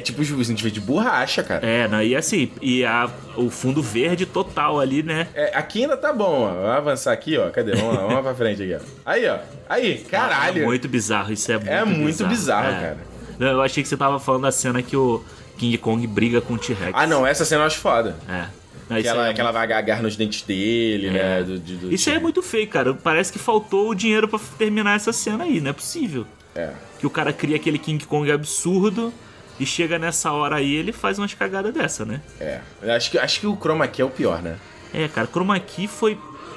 tipo os a gente vê de borracha, cara. É, não, e assim, e a, o fundo verde total ali, né? É, aqui ainda tá bom, ó. Vamos avançar aqui, ó. Cadê? Vamos lá, vamos lá pra frente aqui, ó. Aí, ó. Aí, caralho. É muito bizarro, isso é muito É muito bizarro, é. cara. Não, eu achei que você tava falando da cena que o King Kong briga com o T-Rex. Ah, não, essa cena eu acho foda. É. Não, Que ela, é que ela vai agarrar nos dentes dele, né? do- do- do- Isso aí é muito feio, cara. Parece que faltou o dinheiro pra terminar essa cena aí, não é possível. É. Que o cara cria aquele King Kong absurdo e chega nessa hora aí ele faz umas cagadas dessa, né? É. Eu Acho que, acho que o chroma key é o pior, né? É, cara, chroma key foi.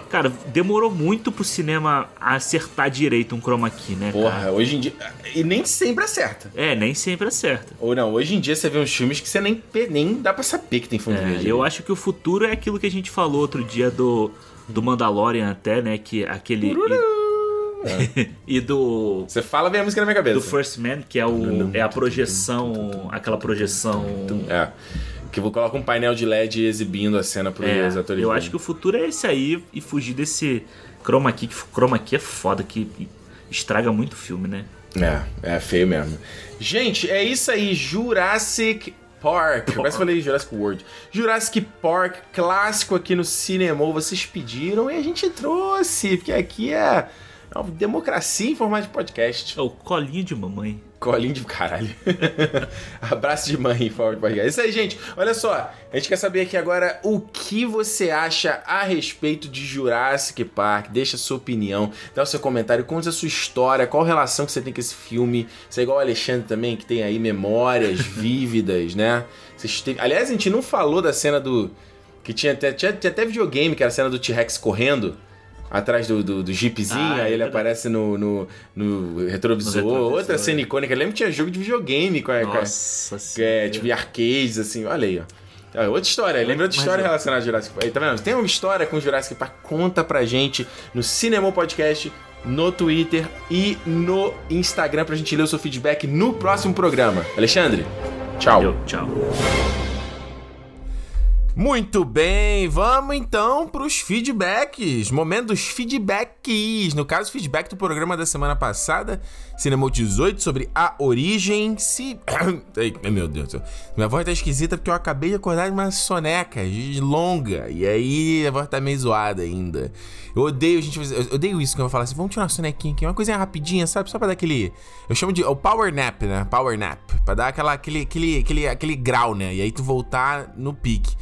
Cara, demorou muito pro cinema acertar direito um chroma key, né? Porra, cara? hoje em dia. E nem sempre acerta. É, nem sempre acerta. Ou não, hoje em dia você vê uns filmes que você nem, nem dá pra saber que tem fundo É, verde. eu acho que o futuro é aquilo que a gente falou outro dia do, do Mandalorian até, né? Que aquele. E, (laughs) e do. Você fala, vem a música na minha cabeça. Do First Man, que é, o, é a projeção. Aquela projeção. É. Que eu vou colocar um painel de LED exibindo a cena pros É, atores. eu acho que o futuro é esse aí e fugir desse chroma key, que chroma key é foda, que estraga muito o filme, né? É, é feio mesmo. Gente, é isso aí. Jurassic Park. Quase falei Jurassic World. Jurassic Park, clássico aqui no cinema. Vocês pediram e a gente trouxe, porque aqui é, é uma democracia em formato de podcast. É o colinho de mamãe. Colinho de caralho. (laughs) Abraço de mãe em forma de podcast. Isso aí, gente. Olha só. A gente quer saber aqui agora o que você acha a respeito de Jurassic Park. Deixa a sua opinião, dá o seu comentário, conta a sua história, qual relação que você tem com esse filme. Você é igual o Alexandre também, que tem aí memórias (laughs) vívidas, né? Teve- Aliás, a gente não falou da cena do... Que tinha até, tinha, tinha até videogame, que era a cena do T-Rex correndo. Atrás do, do, do jeepzinho, Ah, aí é ele aparece no, no, no retrovisor. No retrovisor, Outra cena é. icônica. Eu lembro que tinha jogo de videogame com a, com a- Nossa é, tipo, arcades, assim, olha aí, ó. Ah, outra história, lembra outra história é. relacionada a Jurassic Park? Aí, Tá vendo? Tem uma história com Jurassic Park, conta pra gente no Cinema Podcast, no Twitter e no Instagram pra gente ler o seu feedback no próximo programa. Alexandre, tchau. Valeu, tchau. Muito bem, vamos então para os feedbacks. Momento dos feedbacks. No caso, feedback do programa da semana passada, Cinema 18, sobre a origem. Se. (coughs) Ai, meu Deus. Minha voz tá esquisita porque eu acabei de acordar de uma soneca longa. E aí a voz tá meio zoada ainda. Eu odeio, gente. fazer- Eu odeio isso que eu falar assim. Vamos tirar uma sonequinha aqui, uma coisinha rapidinha, sabe? Só pra dar aquele. Eu chamo de. O power nap, né? Power nap. Pra dar aquela, aquele, aquele, aquele, aquele grau, né? E aí tu voltar no pique.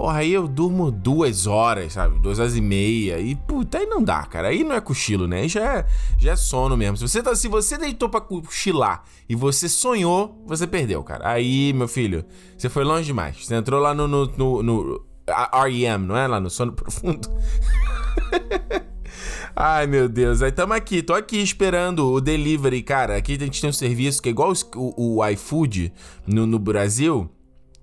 Porra, aí eu durmo duas horas, sabe? Duas horas e meia. E, puta, aí não dá, cara. Aí não é cochilo, né? Aí já é, já é sono mesmo. Se você, tá, se você deitou pra cochilar e você sonhou, você perdeu, cara. Aí, meu filho, você foi longe demais. Você entrou lá no, no, no, no REM, não é? Lá no sono (laughs) profundo. Ai, meu Deus. Aí tamo aqui, tô aqui esperando o delivery, cara. Aqui a gente tem um serviço que é igual os- o, o iFood no, no Brasil.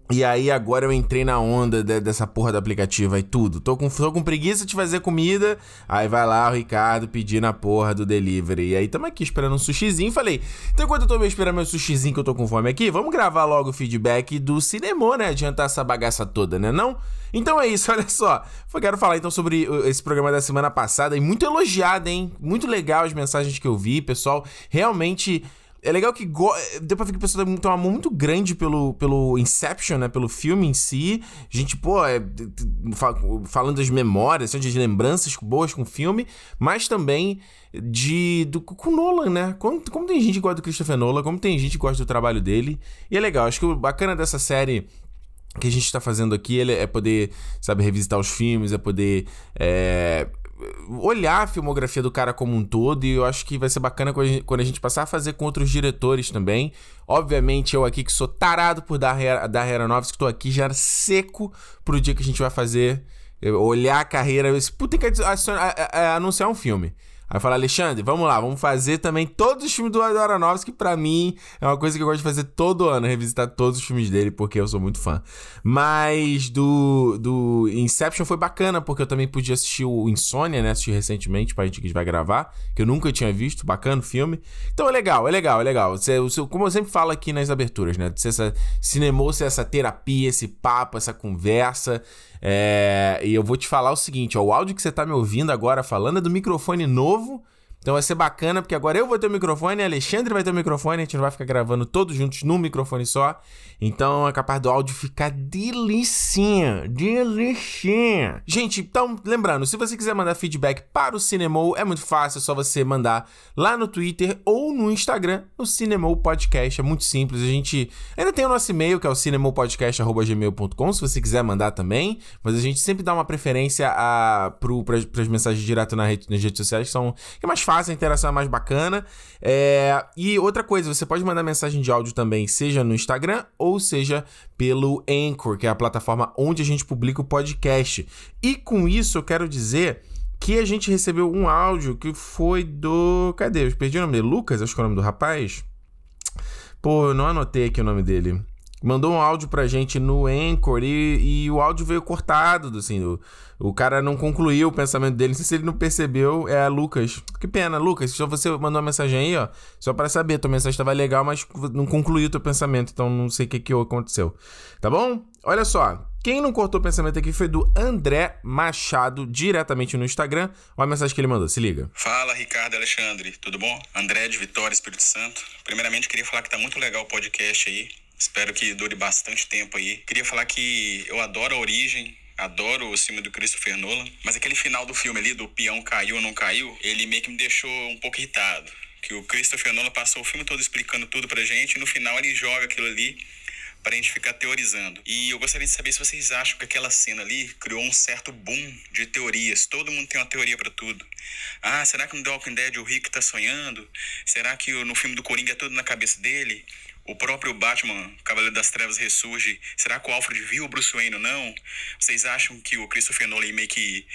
E aí agora eu entrei na onda de- dessa porra do aplicativo e tudo. Tô com, tô com preguiça de fazer comida. Aí vai lá o Ricardo pedir na porra do delivery. E aí tamo aqui esperando um sushizinho. Falei, então enquanto eu tô esperando meu sushizinho que eu tô com fome aqui, vamos gravar logo o feedback do cinema, né? Adiantar essa bagaça toda, né não? Então é isso, (laughs) olha só. Eu quero falar então sobre uh, esse programa da semana passada. E muito elogiado, hein? Muito legal as mensagens que eu vi. Pessoal, realmente... É legal que go... deu pra ver que o pessoal tem um amor muito grande pelo, pelo Inception, né? Pelo filme em si. Gente, pô, é, falando das memórias, assim, de lembranças boas com o filme, mas também de do, com Nolan, né? Como, como tem gente que gosta do Christopher Nolan, como tem gente que gosta do trabalho dele. E é legal, acho que o bacana dessa série que a gente está fazendo aqui é poder, sabe, revisitar os filmes, é poder é, olhar a filmografia do cara como um todo e eu acho que vai ser bacana quando a gente passar a fazer com outros diretores também. Obviamente, eu aqui que sou tarado por dar Aronofsky, que estou aqui já seco pro dia que a gente vai fazer, olhar a carreira, puta, tem que anunciar um filme. Aí fala, Alexandre, vamos lá, vamos fazer também todos os filmes do Aronofsky, que pra mim é uma coisa que eu gosto de fazer todo ano, revisitar todos os filmes dele, porque eu sou muito fã. Mas do, do Inception foi bacana, porque eu também podia assistir o Insônia, né? Assisti recentemente pra gente que a gente vai gravar, que eu nunca tinha visto, bacana o filme. Então é legal, é legal, é legal. Você, como eu sempre falo aqui nas aberturas, né? Ser essa, cinema ser essa terapia, esse papo, essa conversa. É, e eu vou te falar o seguinte: ó, o áudio que você tá me ouvindo agora falando é do microfone novo então vai ser bacana, porque agora eu vou ter o microfone, Alexandre vai ter o microfone, a gente não vai ficar gravando todos juntos num microfone só. Então é capaz do áudio ficar delicinha, delicinha. Gente, então, lembrando, se você quiser mandar feedback para o Cinemou, é muito fácil, é só você mandar lá no Twitter ou no Instagram, no Cinemou Podcast, é muito simples. A gente ainda tem o nosso e-mail, que é o cinemoupodcast.gmail.com, se você quiser mandar também, mas a gente sempre dá uma preferência para as mensagens direto na rede, nas redes sociais, que são que é mais fácil, a interação é mais bacana. É... E outra coisa, você pode mandar mensagem de áudio também, seja no Instagram ou seja pelo Anchor, que é a plataforma onde a gente publica o podcast. E com isso eu quero dizer que a gente recebeu um áudio que foi do. Cadê? Eu perdi o nome dele. Lucas, acho que é o nome do rapaz. Pô, eu não anotei aqui o nome dele mandou um áudio pra gente no Anchor e, e o áudio veio cortado, assim, o, o cara não concluiu o pensamento dele, não sei se ele não percebeu, é Lucas. Que pena, Lucas, só você mandou uma mensagem aí, ó, só para saber, tua mensagem estava legal, mas não concluiu o teu pensamento, então não sei o que, que aconteceu. Tá bom? Olha só, quem não cortou o pensamento aqui foi do André Machado, diretamente no Instagram. Olha a mensagem que ele mandou, se liga. Fala, Ricardo Alexandre, tudo bom? André de Vitória, Espírito Santo. Primeiramente, queria falar que tá muito legal o podcast aí. Espero que dure bastante tempo aí. Queria falar que eu adoro a origem, adoro o filme do Christopher Nolan, mas aquele final do filme ali, do peão caiu ou não caiu, ele meio que me deixou um pouco irritado. Que o Christopher Nolan passou o filme todo explicando tudo pra gente e no final ele joga aquilo ali para a gente ficar teorizando. E eu gostaria de saber se vocês acham que aquela cena ali criou um certo boom de teorias. Todo mundo tem uma teoria para tudo. Ah, será que no The Walking Dead o Rick tá sonhando? Será que no filme do Coringa é tudo na cabeça dele? O próprio Batman, Cavaleiro das Trevas, ressurge. Será que o Alfred viu o Bruce Wayne ou não? Vocês acham que o Christopher Nolan meio que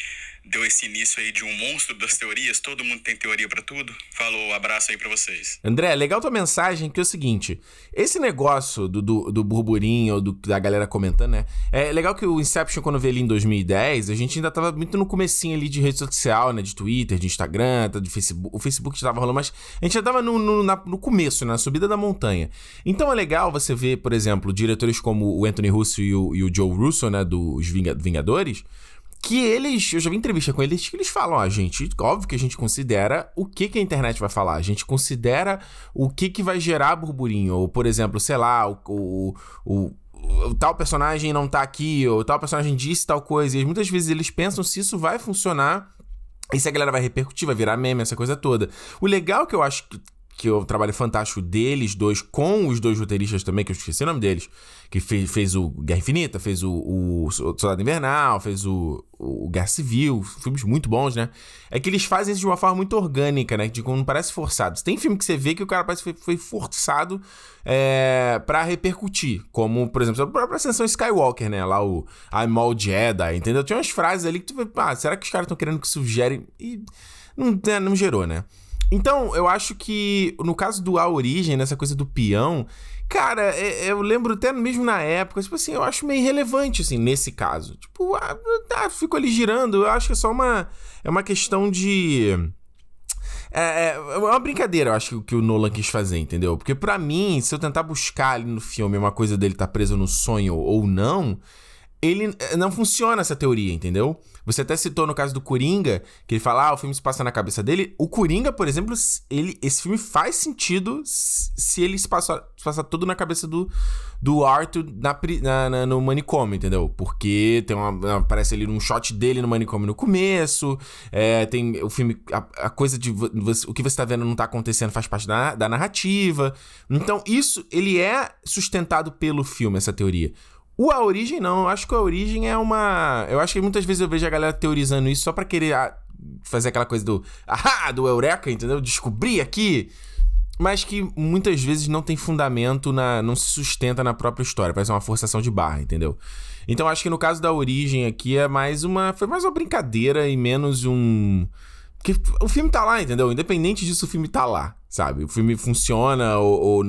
deu esse início aí de um monstro das teorias. Todo mundo tem teoria para tudo. Falou, abraço aí para vocês. André, legal tua mensagem, que é o seguinte: esse negócio do, do, do burburinho, do, da galera comentando, né? É legal que o Inception, quando veio ali em 2010, a gente ainda tava muito no comecinho ali de rede social, né? De Twitter, de Instagram, de Facebook. O Facebook já tava rolando, mas a gente já tava no, no, na, no começo, né? na subida da montanha. Então é legal você ver, por exemplo, diretores como o Anthony Russo e o, e o Joe Russo, né? Dos Vingadores que eles, eu já vi entrevista com eles, que eles falam, a gente, óbvio que a gente considera o que, que a internet vai falar, a gente considera o que, que vai gerar burburinho, ou por exemplo, sei lá, o, o, o o tal personagem não tá aqui, ou tal personagem disse tal coisa, e muitas vezes eles pensam se isso vai funcionar e se a galera vai repercutir, vai virar meme, essa coisa toda. O legal que eu acho que que é o trabalho fantástico deles dois, com os dois roteiristas também, que eu esqueci o nome deles, que fez, fez o Guerra Infinita, fez o, o Soldado Invernal, fez o, o Guerra Civil, filmes muito bons, né? É que eles fazem isso de uma forma muito orgânica, né? De não parece forçado. Tem filme que você vê que o cara parece que foi, forçado é, para repercutir, como, por exemplo, a própria Ascensão Skywalker, né? Lá o I'm All Jedi, entendeu? Tinha umas frases ali que tu vê, ah, será que os caras estão querendo que sugerem? E não, né, não gerou, né? Então, eu acho que no caso do A Origem, nessa coisa do peão, cara, é, é, eu lembro até mesmo na época, tipo assim, eu acho meio irrelevante, assim, nesse caso. Tipo, ah, ah, fico ali girando, eu acho que é só uma. É uma questão de. É, é, é uma brincadeira, eu acho, que o Nolan quis fazer, entendeu? Porque para mim, se eu tentar buscar ali no filme uma coisa dele estar tá preso no sonho ou não, ele eh, não funciona essa teoria, entendeu? Você até citou no caso do Coringa, que ele fala, ah, o filme se passa na cabeça dele. O Coringa, por exemplo, ele, esse filme faz sentido se ele se passar, se passar tudo na cabeça do, do Arthur na, na, na, no manicômio, entendeu? Porque tem uma, aparece ali um shot dele no manicômio no começo, é, tem o filme, a, a coisa de você, o que você tá vendo não tá acontecendo faz parte da, da narrativa. Então, isso, ele é sustentado pelo filme, essa teoria. O A Origem não, eu acho que a Origem é uma. Eu acho que muitas vezes eu vejo a galera teorizando isso só pra querer ah, fazer aquela coisa do. Ah, do Eureka, entendeu? Descobrir aqui. Mas que muitas vezes não tem fundamento, na, não se sustenta na própria história. Parece uma forçação de barra, entendeu? Então acho que no caso da Origem aqui é mais uma. Foi mais uma brincadeira e menos um. Porque o filme tá lá, entendeu? Independente disso, o filme tá lá, sabe? O filme funciona ou. ou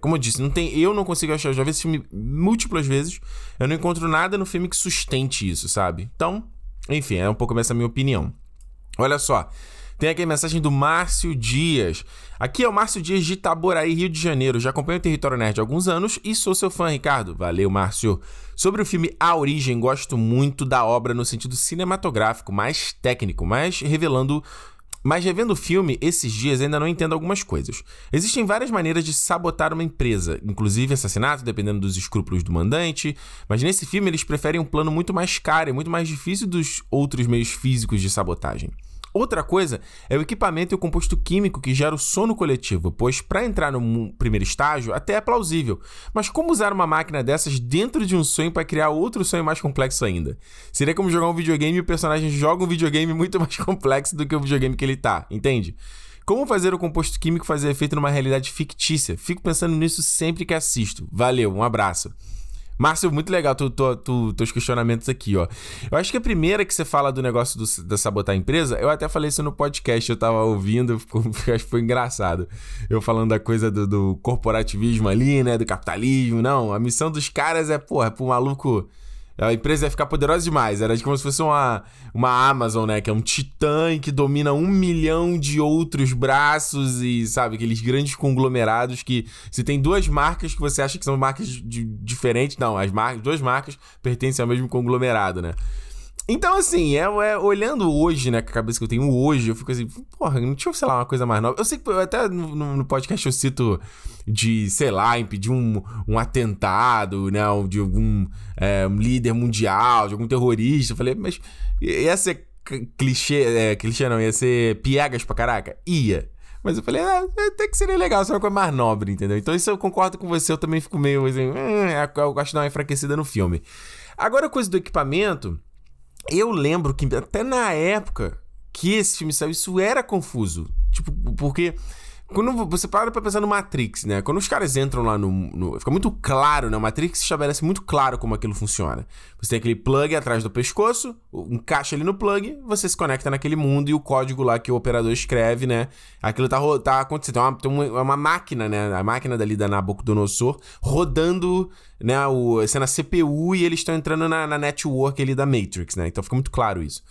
como eu disse, não tem, eu não consigo achar. Eu já vi esse filme múltiplas vezes. Eu não encontro nada no filme que sustente isso, sabe? Então, enfim, é um pouco essa minha opinião. Olha só. Tem aqui a mensagem do Márcio Dias. Aqui é o Márcio Dias de Itaboraí, Rio de Janeiro. Já acompanho o Território Nerd há alguns anos e sou seu fã, Ricardo. Valeu, Márcio. Sobre o filme A Origem, gosto muito da obra no sentido cinematográfico, mais técnico, mas revelando mas revendo o filme, esses dias ainda não entendo algumas coisas. Existem várias maneiras de sabotar uma empresa, inclusive assassinato, dependendo dos escrúpulos do mandante, mas nesse filme eles preferem um plano muito mais caro e muito mais difícil dos outros meios físicos de sabotagem. Outra coisa é o equipamento e o composto químico que gera o sono coletivo, pois para entrar no primeiro estágio até é plausível, mas como usar uma máquina dessas dentro de um sonho para criar outro sonho mais complexo ainda? Seria como jogar um videogame e o personagem joga um videogame muito (laughs) mais complexo do que o videogame que ele tá, entende? Como fazer o composto químico fazer efeito numa realidade fictícia? Fico pensando nisso sempre que assisto. Valeu, um abraço. Márcio, muito legal tu, tu, tu, teus questionamentos aqui, ó. Eu acho que a primeira que você fala do negócio do, da sabotar a empresa, eu até falei isso no podcast, eu tava ouvindo, (laughs) acho que foi engraçado. Eu falando da coisa do, do corporativismo ali, né, do capitalismo. Não, a missão dos caras é, porra, pro maluco a empresa ia ficar poderosa demais. Era como se fosse uma, uma Amazon, né? Que é um titã que domina um milhão de outros braços e, sabe, aqueles grandes conglomerados que se tem duas marcas que você acha que são marcas de, diferentes, não, as marcas, duas marcas pertencem ao mesmo conglomerado, né? Então, assim, é, é, olhando hoje, né, com a cabeça que eu tenho hoje, eu fico assim, porra, não tinha, sei lá, uma coisa mais nova. Eu sei que até no, no podcast eu cito de, sei lá, impedir um, um atentado, né, de algum é, um líder mundial, de algum terrorista. Eu falei, mas ia ser clichê, é, clichê não, ia ser piegas pra caraca? Ia. Mas eu falei, ah, até que seria legal, seria uma coisa mais nobre, entendeu? Então isso eu concordo com você, eu também fico meio assim, hum, eu gosto de dar uma enfraquecida no filme. Agora, a coisa do equipamento eu lembro que até na época que esse filme saiu, isso era confuso. Tipo, porque quando você para pra pensar no Matrix, né? Quando os caras entram lá no, no. fica muito claro, né? O Matrix estabelece muito claro como aquilo funciona. Você tem aquele plug atrás do pescoço, encaixa ali no plug, você se conecta naquele mundo e o código lá que o operador escreve, né? Aquilo tá, tá acontecendo. Tem uma, tem uma, uma máquina, né? A máquina dali da Nabucodonosor rodando, né? O, sendo a CPU e eles estão entrando na, na network ali da Matrix, né? Então fica muito claro isso.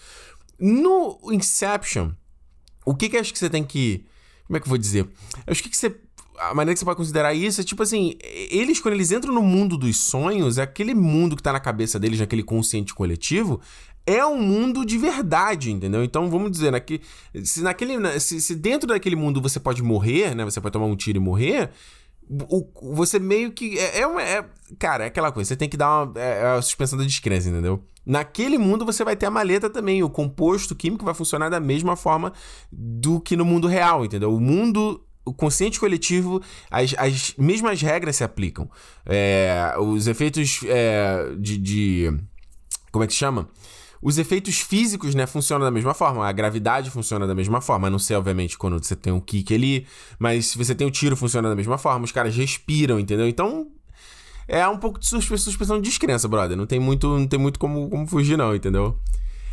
No Inception, o que que acho que você tem que como é que eu vou dizer? Eu acho que, que você a maneira que você pode considerar isso é tipo assim, eles quando eles entram no mundo dos sonhos, é aquele mundo que tá na cabeça deles, naquele consciente coletivo, é um mundo de verdade, entendeu? Então vamos dizer, naque, se, naquele, se, se dentro daquele mundo você pode morrer, né? Você pode tomar um tiro e morrer, o, você meio que. É, é, uma, é, cara, é aquela coisa, você tem que dar uma é, é a suspensão da descrença, entendeu? Naquele mundo você vai ter a maleta também, o composto químico vai funcionar da mesma forma do que no mundo real, entendeu? O mundo o consciente coletivo, as, as mesmas regras se aplicam. É, os efeitos é, de, de, Como é que se chama? Os efeitos físicos, né, funcionam da mesma forma. A gravidade funciona da mesma forma. não sei, obviamente, quando você tem um kick ali, mas se você tem o tiro, funciona da mesma forma. Os caras respiram, entendeu? Então, é um pouco de suspensão de descrença, brother. Não tem muito, não tem muito como, como fugir, não, entendeu?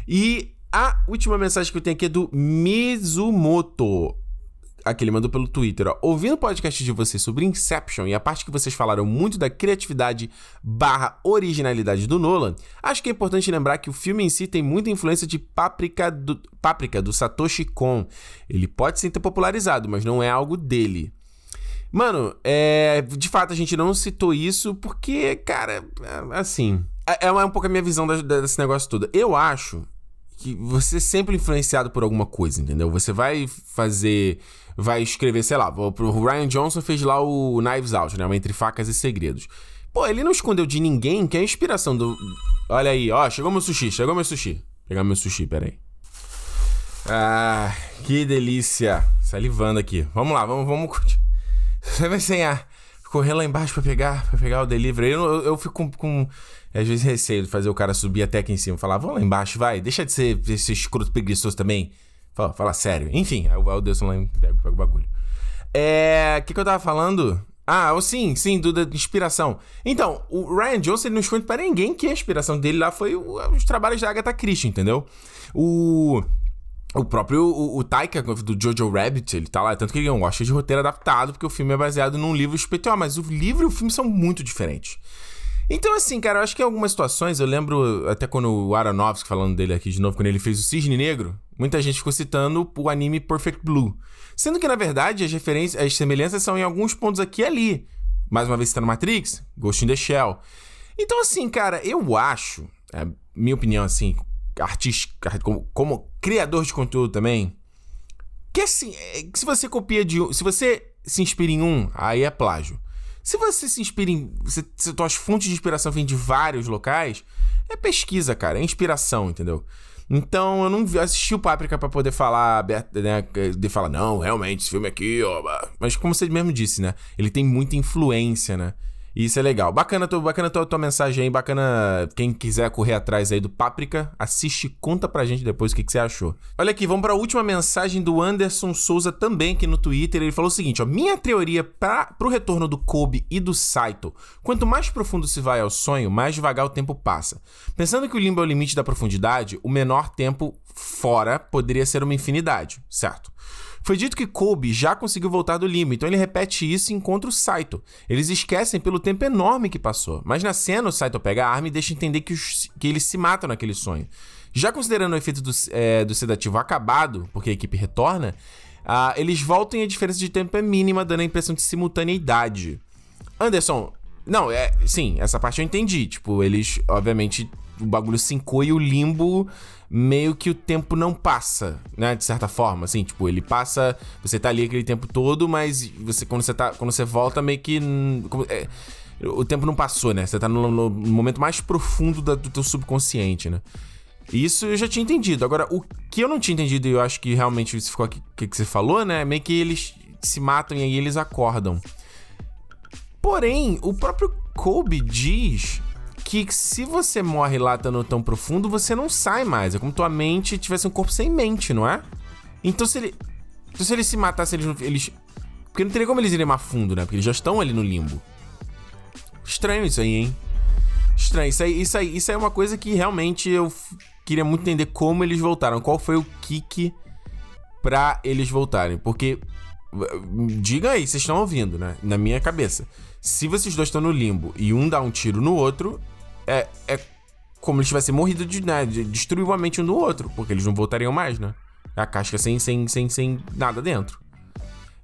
E a última mensagem que eu tenho aqui é do Mizumoto aqui ele mandou pelo Twitter, ó. Ouvindo o podcast de vocês sobre Inception e a parte que vocês falaram muito da criatividade barra originalidade do Nolan, acho que é importante lembrar que o filme em si tem muita influência de Páprica do, Páprica, do Satoshi Kon. Ele pode sim ter popularizado, mas não é algo dele. Mano, é, de fato a gente não citou isso porque, cara, é, assim, é, é um pouco a minha visão desse negócio todo. Eu acho que você é sempre influenciado por alguma coisa, entendeu? Você vai fazer vai escrever, sei lá, o Ryan Johnson fez lá o Knives Out, né? Entre Facas e Segredos. Pô, ele não escondeu de ninguém que é a inspiração do. Olha aí, ó, chegou meu sushi, chegou meu sushi. Pegar meu sushi, peraí. Ah, que delícia. Salivando aqui. Vamos lá, vamos, vamos. Você vai sem ar. correr lá embaixo pra pegar, pra pegar o delivery. Eu, eu, eu fico com, com, às vezes, receio de fazer o cara subir até aqui em cima. Falar, vamos lá embaixo, vai. Deixa de ser esse escroto preguiçoso também. Fala, fala sério. Enfim, aí o Deus lá pega, pega o bagulho. É. O que, que eu tava falando? Ah, sim, sim, do, da inspiração. Então, o Ryan Johnson ele não esconde para ninguém que a inspiração dele lá foi o, os trabalhos da Agatha Christie, entendeu? O. O próprio o, o Taika do Jojo Rabbit, ele tá lá, tanto que ele não gosta de roteiro adaptado, porque o filme é baseado num livro especial, mas o livro e o filme são muito diferentes. Então, assim, cara, eu acho que em algumas situações, eu lembro até quando o Aronofsky, falando dele aqui de novo, quando ele fez o Cisne Negro, muita gente ficou citando o anime Perfect Blue. Sendo que, na verdade, as referências, as semelhanças são em alguns pontos aqui e ali. Mais uma vez citando Matrix, Ghost in the Shell. Então, assim, cara, eu acho, é, minha opinião, assim, artista, como, como criador de conteúdo também, que assim, é, se você copia de um, se você se inspira em um, aí é plágio. Se você se inspira em. Se, se tuas fontes de inspiração vêm de vários locais, é pesquisa, cara. É inspiração, entendeu? Então eu não assisti o Páprica para poder falar, né? De falar, não, realmente, esse filme aqui, ó. Mas como você mesmo disse, né? Ele tem muita influência, né? Isso é legal. Bacana, tua, bacana tua, tua mensagem aí, bacana quem quiser correr atrás aí do Páprica, assiste conta pra gente depois o que, que você achou. Olha aqui, vamos pra última mensagem do Anderson Souza também aqui no Twitter. Ele falou o seguinte, ó, minha teoria pra, pro retorno do Kobe e do Saito, quanto mais profundo se vai ao sonho, mais devagar o tempo passa. Pensando que o limbo é o limite da profundidade, o menor tempo fora poderia ser uma infinidade, certo? Foi dito que Kobe já conseguiu voltar do limbo, então ele repete isso e encontra o Saito. Eles esquecem pelo tempo enorme que passou, mas na cena o Saito pega a arma e deixa entender que, os, que eles se matam naquele sonho. Já considerando o efeito do, é, do sedativo acabado, porque a equipe retorna, uh, eles voltam e a diferença de tempo é mínima, dando a impressão de simultaneidade. Anderson, não, é. Sim, essa parte eu entendi. Tipo, eles, obviamente, o bagulho sincou e o limbo meio que o tempo não passa, né? De certa forma, assim, tipo, ele passa, você tá ali aquele tempo todo, mas você quando você tá, quando você volta meio que é, o tempo não passou, né? Você tá no, no momento mais profundo da, do teu subconsciente, né? Isso eu já tinha entendido. Agora, o que eu não tinha entendido e eu acho que realmente isso ficou aqui que, que você falou, né? Meio que eles se matam e aí eles acordam. Porém, o próprio Kobe diz que se você morre lá estando tão profundo, você não sai mais. É como tua mente tivesse um corpo sem mente, não é? Então se ele. Então, se eles se matassem, eles, eles. Porque não teria como eles irem mais fundo, né? Porque eles já estão ali no limbo. Estranho isso aí, hein? Estranho. Isso aí, isso aí, isso aí é uma coisa que realmente eu queria muito entender como eles voltaram. Qual foi o kick pra eles voltarem. Porque. Diga aí, vocês estão ouvindo, né? Na minha cabeça. Se vocês dois estão no limbo e um dá um tiro no outro, é, é como eles tivessem morrido de, né, de destruir a mente um do outro, porque eles não voltariam mais, né? A casca sem, sem, sem, sem nada dentro.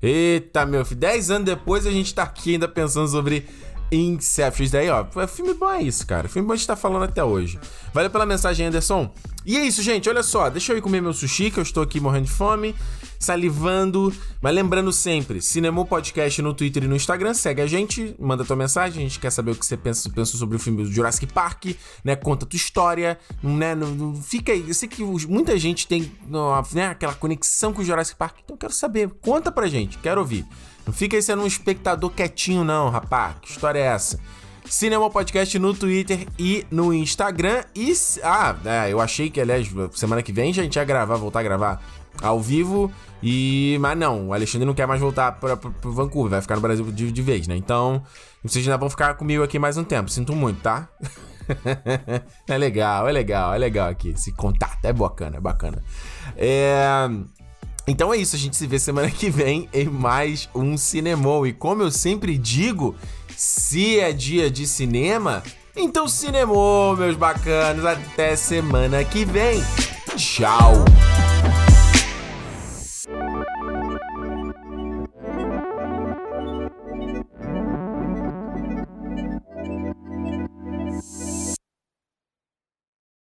Eita, meu filho, 10 anos depois a gente tá aqui ainda pensando sobre Inception. Isso daí, ó, filme bom é isso, cara. Filme bom a gente tá falando até hoje. Valeu pela mensagem, Anderson. E é isso, gente. Olha só, deixa eu ir comer meu sushi, que eu estou aqui morrendo de fome, salivando. Mas lembrando sempre, Cinema Podcast no Twitter e no Instagram. Segue a gente, manda tua mensagem. A gente quer saber o que você pensa, pensa sobre o filme Jurassic Park, né? Conta tua história, né? Não, não, fica aí. Eu sei que muita gente tem né, aquela conexão com o Jurassic Park, então eu quero saber. Conta pra gente, quero ouvir. Não fica aí sendo um espectador quietinho, não, rapaz. Que história é essa? Cinema Podcast no Twitter e no Instagram. E. Ah, é, eu achei que, aliás, semana que vem a gente ia gravar, voltar a gravar ao vivo. E. Mas não, o Alexandre não quer mais voltar para Vancouver, vai ficar no Brasil de, de vez, né? Então, vocês ainda vão ficar comigo aqui mais um tempo. Sinto muito, tá? (laughs) é legal, é legal, é legal aqui. Esse contato é bacana, é bacana. É. Então é isso, a gente se vê semana que vem em mais um Cinemou. E como eu sempre digo, se é dia de cinema, então cinemou, meus bacanos. Até semana que vem. Tchau!